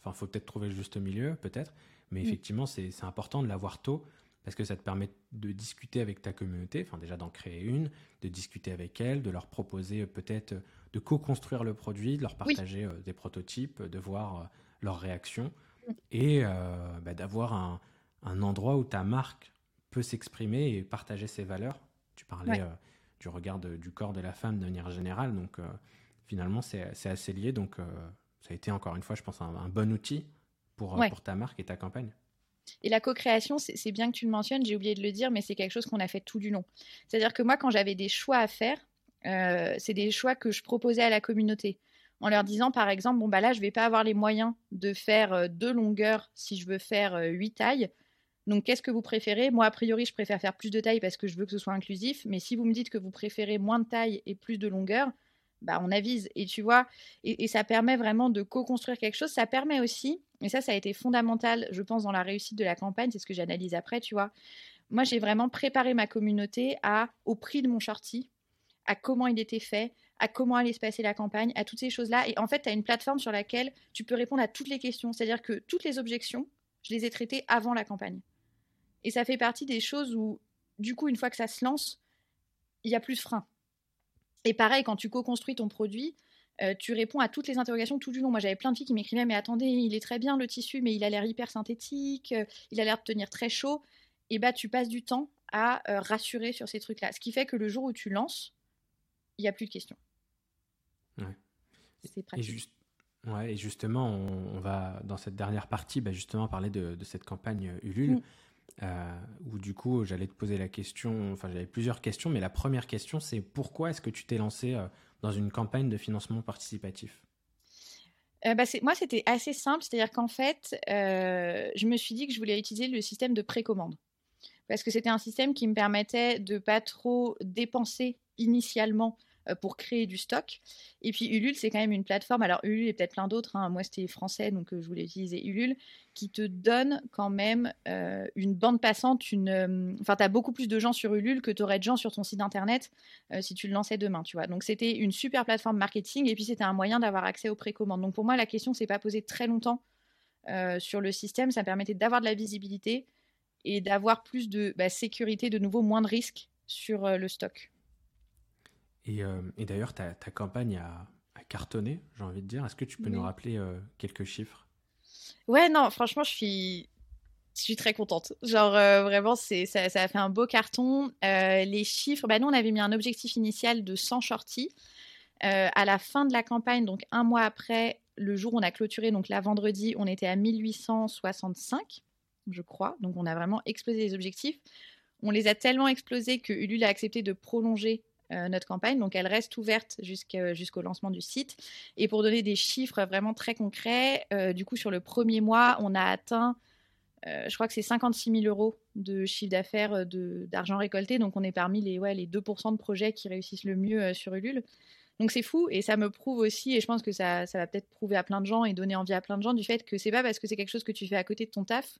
enfin, il faut peut-être trouver le juste milieu, peut-être, mais mm. effectivement, c'est important de l'avoir tôt parce que ça te permet de discuter avec ta communauté, enfin déjà d'en créer une, de discuter avec elle, de leur proposer peut-être de co-construire le produit, de leur partager euh, des prototypes, de voir leurs réactions mm. et bah, d'avoir un, un endroit où ta marque peut s'exprimer et partager ses valeurs. Tu parlais euh, du regard du corps de la femme de manière générale, donc euh, finalement c'est assez lié. Donc euh, ça a été encore une fois, je pense, un, bon outil pour, pour ta marque et ta campagne. Et la co-création, c'est bien que tu le mentionnes, j'ai oublié de le dire, mais c'est quelque chose qu'on a fait tout du long. C'est-à-dire que moi, quand j'avais des choix à faire, c'est des choix que je proposais à la communauté en leur disant par exemple bon bah là je vais pas avoir les moyens de faire deux longueurs si je veux faire huit tailles donc, qu'est-ce que vous préférez? Moi, a priori, je préfère faire plus de taille parce que je veux que ce soit inclusif. Mais si vous me dites que vous préférez moins de taille et plus de longueur, bah, on avise. Et tu vois, et, ça permet vraiment de co-construire quelque chose. Ça permet aussi, et ça, ça a été fondamental, je pense, dans la réussite de la campagne. C'est ce que j'analyse après, tu vois. Moi, j'ai vraiment préparé ma communauté à, au prix de mon shorty, à comment il était fait, à comment allait se passer la campagne, à toutes ces choses-là. Et en fait, tu as une plateforme sur laquelle tu peux répondre à toutes les questions. C'est-à-dire que toutes les objections, je les ai traitées avant la campagne. Et ça fait partie des choses où, du coup, une fois que ça se lance, il y a plus de frein. Et pareil, quand tu co-construis ton produit, euh, tu réponds à toutes les interrogations tout du long. Moi, j'avais plein de filles qui m'écrivaient Mais attendez, il est très bien le tissu, mais il a l'air hyper synthétique, euh, il a l'air de tenir très chaud. Et bah, tu passes du temps à euh, rassurer sur ces trucs-là. Ce qui fait que le jour où tu lances, il n'y a plus de questions. Ouais. C'est pratique. Et, juste, ouais, et justement, on, va, dans cette dernière partie, bah, justement, parler de, cette campagne Ulule. Mm. Euh, où du coup j'allais te poser la question, enfin j'avais plusieurs questions, mais la première question c'est pourquoi est-ce que tu t'es lancé euh, dans une campagne de financement participatif? Euh, bah moi, c'était assez simple, c'est-à-dire qu'en fait, je me suis dit que je voulais utiliser le système de précommande. Parce que c'était un système qui me permettait de pas trop dépenser initialement euh, pour créer du stock. Et puis Ulule, c'est quand même une plateforme. Alors Ulule et peut-être plein d'autres. Hein. Moi, c'était français, donc euh, je voulais utiliser Ulule, qui te donne quand même euh, une bande passante. Une, enfin, tu as beaucoup plus de gens sur Ulule que tu aurais de gens sur ton site internet si tu le lançais demain, tu vois. Donc c'était une super plateforme marketing et puis c'était un moyen d'avoir accès aux précommandes. Donc pour moi, la question s'est pas posée très longtemps sur le système. Ça permettait d'avoir de la visibilité et d'avoir plus de bah, sécurité, de nouveau moins de risques sur le stock. Euh, et, d'ailleurs, ta, campagne a, cartonné, j'ai envie de dire. Est-ce que tu peux nous rappeler euh, quelques chiffres? Ouais, non, franchement, je suis, je suis très contente. Genre, euh, vraiment, c'est, ça, a fait un beau carton. les chiffres, bah, nous, on avait mis un objectif initial de 100 shorties. à la fin de la campagne, donc un mois après, le jour où on a clôturé, donc la vendredi, on était à 1865, je crois. Donc, on a vraiment explosé les objectifs. On les a tellement explosés que Ulule a accepté de prolonger euh, notre campagne. Donc, elle reste ouverte jusqu'au lancement du site. Et pour donner des chiffres vraiment très concrets, euh, du coup, sur le premier mois, on a atteint, euh, je crois que c'est 56 000 euros de chiffre d'affaires d'argent récolté. Donc, on est parmi les, ouais, les 2% de projets qui réussissent le mieux sur Ulule. Donc c'est fou et ça me prouve aussi, et je pense que ça, ça va peut-être prouver à plein de gens et donner envie à plein de gens du fait que c'est pas parce que c'est quelque chose que tu fais à côté de ton taf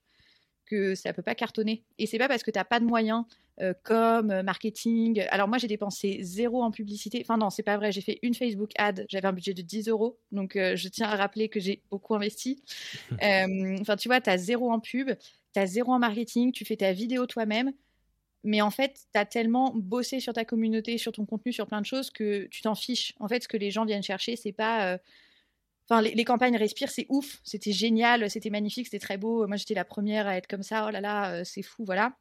que ça peut pas cartonner. Et c'est pas parce que tu n'as pas de moyens euh, comme euh, marketing. Alors moi j'ai dépensé zéro en publicité. Enfin non, c'est pas vrai. J'ai fait une Facebook ad. J'avais un budget de 10 euros. Donc euh, je tiens à rappeler que j'ai beaucoup investi. Enfin tu vois, tu as zéro en pub, tu as zéro en marketing, tu fais ta vidéo toi-même. Mais en fait, tu as tellement bossé sur ta communauté, sur ton contenu, sur plein de choses que tu t'en fiches. En fait, ce que les gens viennent chercher, c'est pas Enfin, les, campagnes Respire, c'est ouf, c'était génial, c'était magnifique, c'était très beau. Moi, j'étais la première à être comme ça. Oh là là, euh, c'est fou, voilà.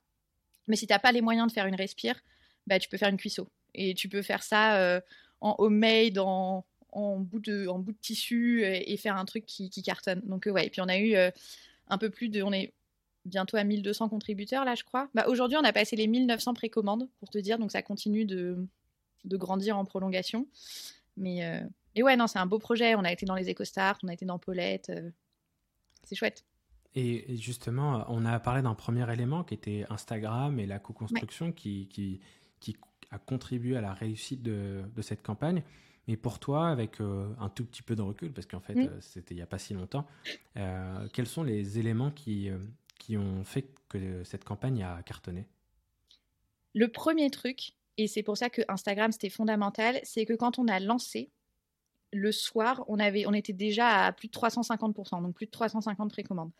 Mais si t'as pas les moyens de faire une Respire, bah, tu peux faire une cuisseau. Et tu peux faire ça euh, en homemade, en, en, bout de, tissu et, faire un truc qui, cartonne. Donc, euh, ouais. Et puis, on a eu un peu plus de. On est bientôt à 1200 contributeurs, là, je crois. Bah, Aujourd'hui, on a passé les 1900 précommandes, pour te dire, donc ça continue de, de grandir en prolongation. Mais, euh, ouais, non, c'est un beau projet. On a été dans les EcoStart, on a été dans Paulette. Euh, c'est chouette. Et justement, on a parlé d'un premier élément qui était Instagram et la co-construction qui, qui, qui, a contribué à la réussite de, de cette campagne. Mais pour toi, avec euh, un tout petit peu de recul, parce qu'en fait, mm. c'était il n'y a pas si longtemps, quels sont les éléments qui, qui ont fait que cette campagne a cartonné? Le premier truc, et c'est pour ça que Instagram c'était fondamental, c'est que quand on a lancé, le soir, on, avait, on était déjà à plus de 350%, donc plus de 350 précommandes.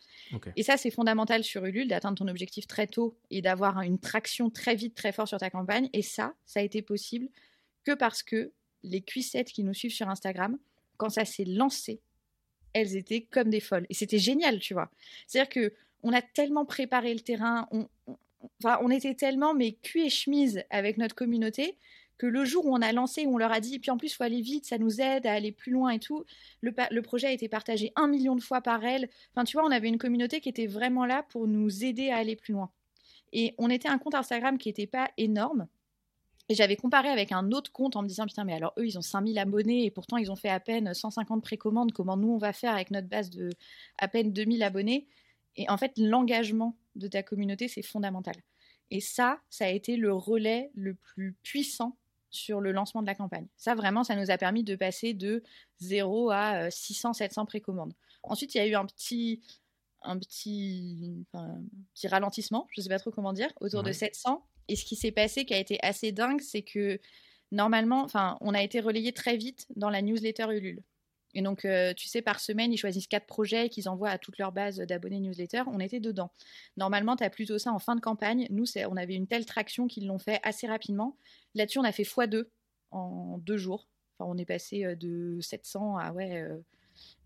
Et ça, c'est fondamental sur Ulule d'atteindre ton objectif très tôt et d'avoir une traction très vite, très fort sur ta campagne. Et ça, ça a été possible que parce que les cuissettes qui nous suivent sur Instagram, quand ça s'est lancé, elles étaient comme des folles. Et c'était génial, tu vois. C'est-à-dire que on a tellement préparé le terrain, on, enfin, on était tellement mais cul et chemise avec notre communauté que le jour où on a lancé, on leur a dit, et puis en plus, il faut aller vite, ça nous aide à aller plus loin et tout, le, projet a été partagé un million de fois par elle. Enfin, tu vois, on avait une communauté qui était vraiment là pour nous aider à aller plus loin. Et on était un compte Instagram qui n'était pas énorme. Et j'avais comparé avec un autre compte en me disant, putain, mais alors eux, ils ont 5000 abonnés et pourtant, ils ont fait à peine 150 précommandes. Comment nous, on va faire avec notre base de à peine 2000 abonnés? Et en fait, l'engagement de ta communauté, c'est fondamental. Et ça, ça a été le relais le plus puissant sur le lancement de la campagne. Ça, vraiment, ça nous a permis de passer de 0 à 600, euh, 700 précommandes. Ensuite, il y a eu un petit, un petit, petit ralentissement, je ne sais pas trop comment dire, autour de 700. Et ce qui s'est passé, qui a été assez dingue, c'est que normalement, enfin, on a été relayé très vite dans la newsletter Ulule. Et donc, euh, tu sais, par semaine, ils choisissent quatre projets qu'ils envoient à toute leur base d'abonnés newsletter. On était dedans. Normalement, tu as plutôt ça en fin de campagne. Nous, on avait une telle traction qu'ils l'ont fait assez rapidement. Là-dessus, on a fait x2 en deux jours. Enfin, on est passé euh, de 700 à ouais,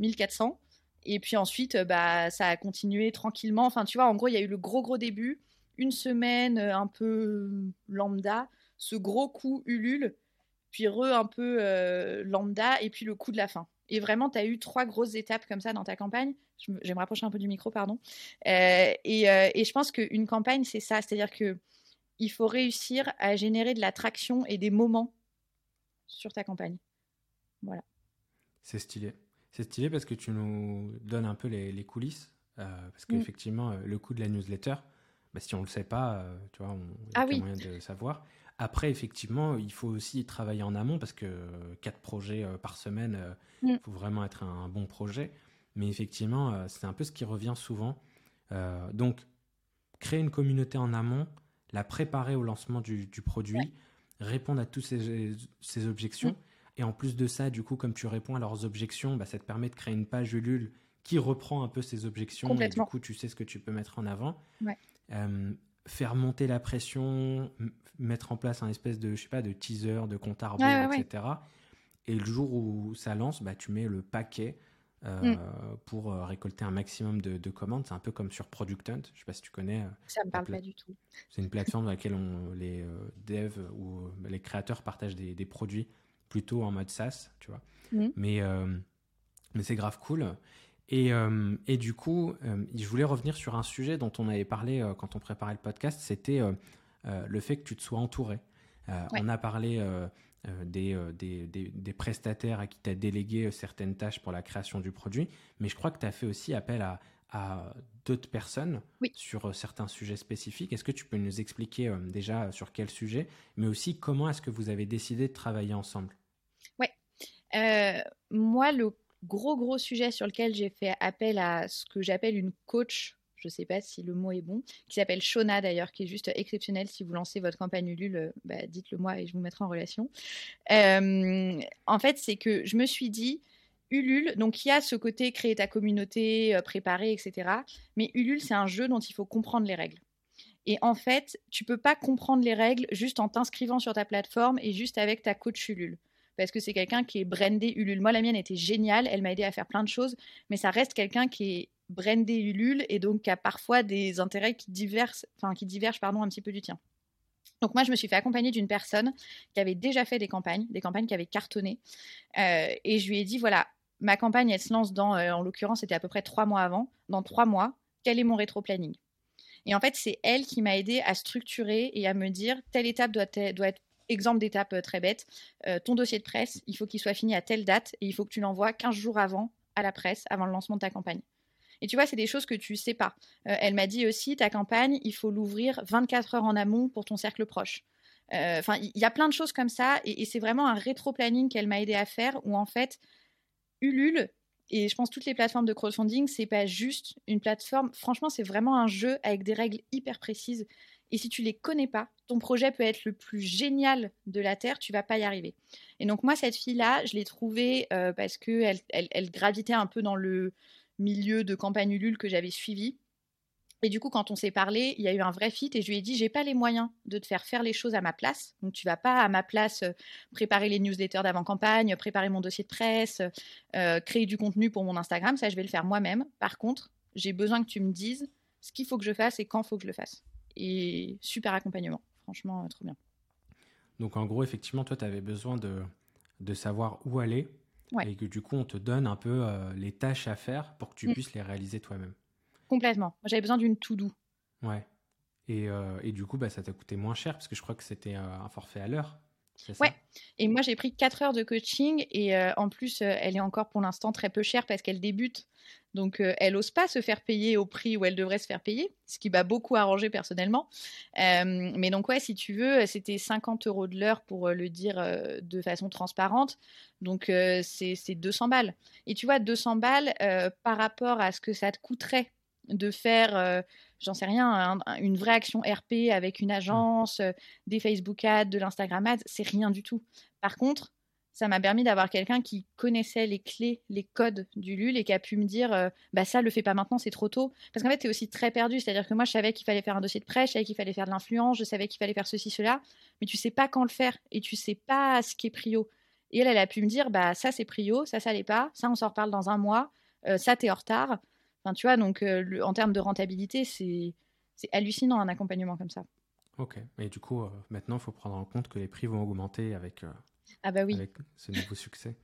1400. Euh, Et puis ensuite, bah, ça a continué tranquillement. Enfin, tu vois, en gros, il y a eu le gros, gros début. Une semaine un peu lambda. Ce gros coup Ulule. Puis re un peu lambda. Et puis le coup de la fin. Et vraiment, tu as eu trois grosses étapes comme ça dans ta campagne. Je, vais me rapprocher un peu du micro, pardon. Euh, et, euh, et, je pense qu'une campagne, c'est ça. C'est-à-dire que il faut réussir à générer de l'attraction et des moments sur ta campagne. Voilà. C'est stylé. C'est stylé parce que tu nous donnes un peu les, coulisses. Euh, parce mm. qu'effectivement, le coût de la newsletter, bah, si on ne le sait pas, tu vois, on a ah moyen de savoir. Après, effectivement, il faut aussi travailler en amont parce que quatre projets euh, par semaine, il euh, mm. faut vraiment être un, bon projet. Mais effectivement, euh, c'est un peu ce qui revient souvent. donc, créer une communauté en amont, la préparer au lancement du, produit, répondre à toutes ces, objections. Mm. Et en plus de ça, du coup, comme tu réponds à leurs objections, bah, ça te permet de créer une page Ulule qui reprend un peu ces objections. Et du coup, tu sais ce que tu peux mettre en avant. Faire monter la pression, mettre en place un espèce de, je sais pas, de teaser, de compte à rebours, etc. Et le jour où ça lance, bah, tu mets le paquet euh, mm. pour euh, récolter un maximum de, commandes. C'est un peu comme sur Product Hunt. Je sais pas si tu connais. Euh, ça me parle pas du tout. C'est une plateforme dans laquelle on, les devs ou les créateurs partagent des, des, produits plutôt en mode SaaS, tu vois. Mm. Mais, mais c'est grave cool. Et, et, du coup, je voulais revenir sur un sujet dont on avait parlé quand on préparait le podcast. C'était euh, le fait que tu te sois entouré. Euh, on a parlé euh, des, des, prestataires à qui tu as délégué certaines tâches pour la création du produit, mais je crois que tu as fait aussi appel à, à d'autres personnes sur certains sujets spécifiques. Est-ce que tu peux nous expliquer déjà sur quel sujet, mais aussi comment est-ce que vous avez décidé de travailler ensemble? Oui. moi, le gros, gros sujet sur lequel j'ai fait appel à ce que j'appelle une coach je ne sais pas si le mot est bon, qui s'appelle Shona d'ailleurs, qui est juste exceptionnel. Si vous lancez votre campagne Ulule, euh, bah, dites-le moi et je vous mettrai en relation. Euh, en fait, c'est que je me suis dit, Ulule, donc il y a ce côté créer ta communauté, euh, préparer, etc. Mais Ulule, c'est un jeu dont il faut comprendre les règles. Et en fait, tu peux pas comprendre les règles juste en t'inscrivant sur ta plateforme et juste avec ta coach Ulule parce que c'est quelqu'un qui est brandé Ulule. Moi, la mienne était géniale, elle m'a aidé à faire plein de choses, mais ça reste quelqu'un qui est brandé Ulule et donc qui a parfois des intérêts qui divergent, qui divergent pardon un petit peu du tien. Donc moi, je me suis fait accompagner d'une personne qui avait déjà fait des campagnes, des campagnes qui avaient cartonné, euh, et je lui ai dit voilà, ma campagne, elle se lance dans, euh, en l'occurrence, c'était à peu près trois mois avant. Dans trois mois, quel est mon rétro-planning? Et en fait, c'est elle qui m'a aidé à structurer et à me dire telle étape doit être exemple d'étape très bête. ton dossier de presse, il faut qu'il soit fini à telle date et il faut que tu l'envoies 15 jours avant à la presse, avant le lancement de ta campagne. Et tu vois, c'est des choses que tu sais pas. elle m'a dit aussi, ta campagne, il faut l'ouvrir 24 heures en amont pour ton cercle proche. Enfin, il y a plein de choses comme ça, et, et c'est vraiment un rétro-planning qu'elle m'a aidé à faire, où en fait, Ulule, et je pense toutes les plateformes de crowdfunding, c'est pas juste une plateforme. Franchement, c'est vraiment un jeu avec des règles hyper précises. Et si tu les connais pas, ton projet peut être le plus génial de la terre, tu vas pas y arriver. Et donc moi, cette fille-là, je l'ai trouvée euh, parce que elle, gravitait un peu dans le milieu de campagne Ulule que j'avais suivi. Et du coup, quand on s'est parlé, il y a eu un vrai fit et je lui ai dit j'ai pas les moyens de te faire faire les choses à ma place. Donc tu vas pas à ma place euh, préparer les newsletters d'avant campagne, préparer mon dossier de presse, euh, créer du contenu pour mon Instagram. Ça, je vais le faire moi-même. Par contre, j'ai besoin que tu me dises ce qu'il faut que je fasse et quand faut que je le fasse. Et super accompagnement. Franchement, euh, trop bien. Donc en gros, effectivement, toi, tu avais besoin de, de savoir où aller. Et que du coup, on te donne un peu les tâches à faire pour que tu mm. puisses les réaliser toi-même. Complètement. J'avais besoin d'une to-do. Ouais. Et, euh, et, du coup, bah, ça t'a coûté moins cher parce que je crois que c'était euh, un forfait à l'heure. Ouais. Et moi, j'ai pris 4 heures de coaching et euh, en plus, elle est encore pour l'instant très peu chère parce qu'elle débute. Donc, elle n'ose pas se faire payer au prix où elle devrait se faire payer, ce qui m'a beaucoup arrangé personnellement. mais donc, ouais, si tu veux, c'était 50 euros de l'heure pour le dire de façon transparente. Donc, c'est 200 balles. Et tu vois, 200 balles par rapport à ce que ça te coûterait de faire, euh, j'en sais rien, une vraie action RP avec une agence, euh, des Facebook ads, de l'Instagram ads, c'est rien du tout. Par contre, ça m'a permis d'avoir quelqu'un qui connaissait les clés, les codes du LUL et qui a pu me dire euh, bah ça le fais pas maintenant, c'est trop tôt. Parce qu'en fait, tu es aussi très perdu, c'est-à-dire que moi je savais qu'il fallait faire un dossier de prêt, je savais qu'il fallait faire de l'influence, je savais qu'il fallait faire ceci cela, mais tu sais pas quand le faire et tu sais pas ce qui est prio. Et elle elle a pu me dire bah ça c'est prio, ça ça l'est pas, ça on s'en reparle dans un mois, ça ça t'es en retard. Enfin, tu vois, donc euh, en termes de rentabilité, c'est hallucinant un accompagnement comme ça. Ok. Et du coup, euh, maintenant, il faut prendre en compte que les prix vont augmenter avec, euh, ah bah oui. avec ce nouveau succès.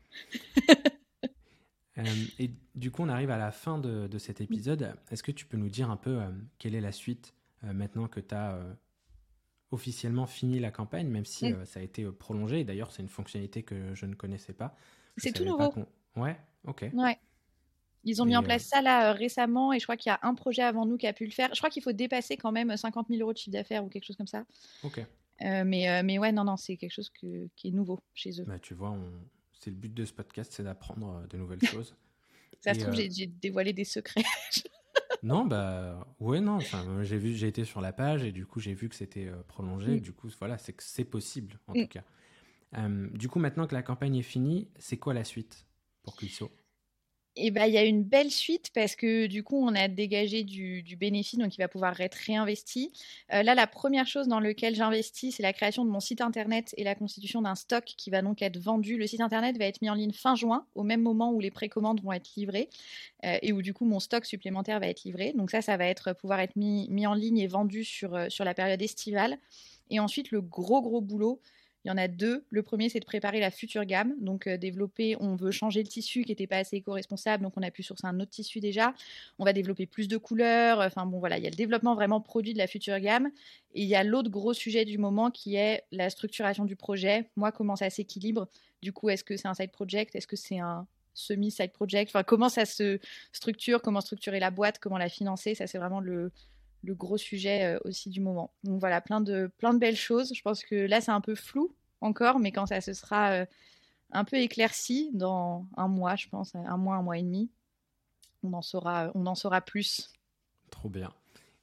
et du coup, on arrive à la fin de, de cet épisode. Est-ce que tu peux nous dire un peu quelle est la suite maintenant que tu as officiellement fini la campagne, même si ça a été prolongé? D'ailleurs, c'est une fonctionnalité que je ne connaissais pas. C'est tout nouveau. Ouais, ok. Ouais. Ils ont mis en place ça là euh, récemment et je crois qu'il y a un projet avant nous qui a pu le faire. Je crois qu'il faut dépasser quand même 50 000 euros de chiffre d'affaires ou quelque chose comme ça. Ok. Euh, mais, euh, mais ouais, non, non, c'est quelque chose qui est nouveau chez eux. Bah, tu vois, c'est le but de ce podcast, c'est d'apprendre de nouvelles choses. ça se trouve, j'ai dévoilé des secrets. non, bah ouais, non. j'ai vu, j'ai été sur la page et du coup, j'ai vu que c'était prolongé. Mm. Du coup, voilà, c'est que c'est possible en mm. tout cas. du coup, maintenant que la campagne est finie, c'est quoi la suite pour Clisso? Et bah, il y a une belle suite parce que du coup, on a dégagé du, bénéfice, donc il va pouvoir être réinvesti. Euh, là, la première chose dans laquelle j'investis, c'est la création de mon site internet et la constitution d'un stock qui va donc être vendu. Le site internet va être mis en ligne fin juin, au même moment où les précommandes vont être livrées euh, et où du coup mon stock supplémentaire va être livré. Donc ça, ça va être pouvoir être mis, en ligne et vendu euh, sur la période estivale. Et ensuite, le gros gros boulot, il y en a deux. Le premier, c'est de préparer la future gamme. Donc, euh, développer, on veut changer le tissu qui n'était pas assez éco-responsable. Donc, on a pu sourcer un autre tissu déjà. On va développer plus de couleurs. Enfin, bon, voilà, il y a le développement vraiment produit de la future gamme. Et il y a l'autre gros sujet du moment qui est la structuration du projet. Moi, comment ça s'équilibre? Du coup, est-ce que c'est un side project? Est-ce que c'est un semi-side project? Enfin, comment ça se structure? Comment structurer la boîte? Comment la financer? Ça, c'est vraiment le, le gros sujet euh, aussi du moment. Donc voilà, plein de, plein de belles choses. Je pense que là, c'est un peu flou encore, mais quand ça se sera euh, un peu éclairci, dans un mois, je pense, un mois, un mois et demi, on en saura, on en saura plus. Trop bien.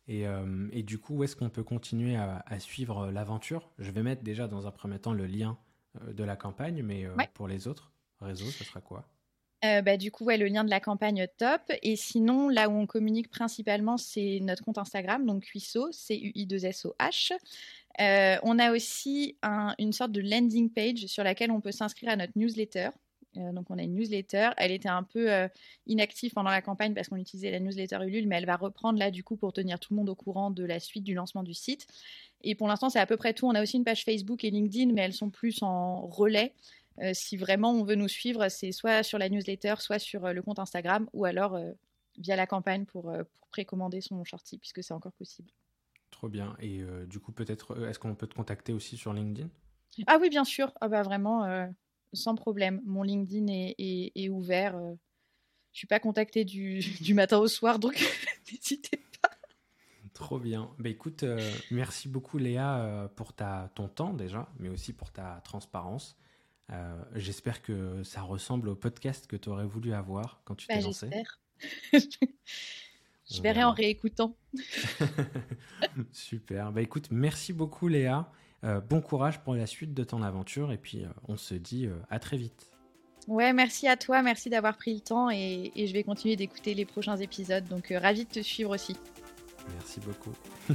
Et, euh, et du coup, où est-ce qu'on peut continuer à, suivre l'aventure? Je vais mettre déjà dans un premier temps le lien de la campagne, mais pour les autres réseaux, ce sera quoi? Euh, bah, du coup, ouais, le lien de la campagne top. Et sinon, là où on communique principalement, c'est notre compte Instagram, donc Cuisso, C-U-I-2-S-O-H. Euh, on a aussi une sorte de landing page sur laquelle on peut s'inscrire à notre newsletter. Euh, donc, on a une newsletter. Elle était un peu inactive pendant la campagne parce qu'on utilisait la newsletter Ulule, mais elle va reprendre là, du coup, pour tenir tout le monde au courant de la suite du lancement du site. Et pour l'instant, c'est à peu près tout. On a aussi une page Facebook et LinkedIn, mais elles sont plus en relais. Euh, si vraiment on veut nous suivre, c'est soit sur la newsletter, soit sur euh, le compte Instagram, ou alors euh, via la campagne pour, précommander son shorty, puisque c'est encore possible. Trop bien. Et du coup, peut-être, est-ce qu'on peut te contacter aussi sur LinkedIn? Ah oui, bien sûr. Ah bah vraiment, sans problème. Mon LinkedIn est, ouvert. Je suis pas contactée du, du matin au soir, donc n'hésitez pas. Trop bien. Bah, écoute, merci beaucoup Léa pour ta, ton temps déjà, mais aussi pour ta transparence. Euh, j'espère que ça ressemble au podcast que tu aurais voulu avoir quand tu bah, t'es lancé. J'espère. Je verrai en réécoutant. Super. Bah écoute, merci beaucoup Léa. Euh, bon courage pour la suite de ton aventure et puis euh, on se dit à très vite. Ouais, merci à toi, merci d'avoir pris le temps et, et je vais continuer d'écouter les prochains épisodes. Donc ravi de te suivre aussi. Merci beaucoup.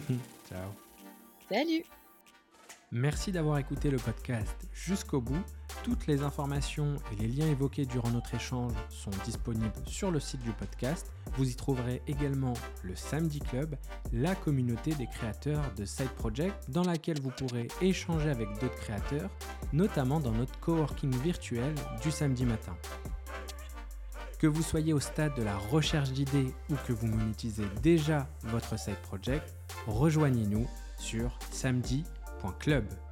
Ciao. Salut. Merci d'avoir écouté le podcast jusqu'au bout. Toutes les informations et les liens évoqués durant notre échange sont disponibles sur le site du podcast. Vous y trouverez également le Samedi Club, la communauté des créateurs de Side Project dans laquelle vous pourrez échanger avec d'autres créateurs, notamment dans notre coworking virtuel du samedi matin. Que vous soyez au stade de la recherche d'idées ou que vous monétisez déjà votre side project, rejoignez-nous sur samedi.club.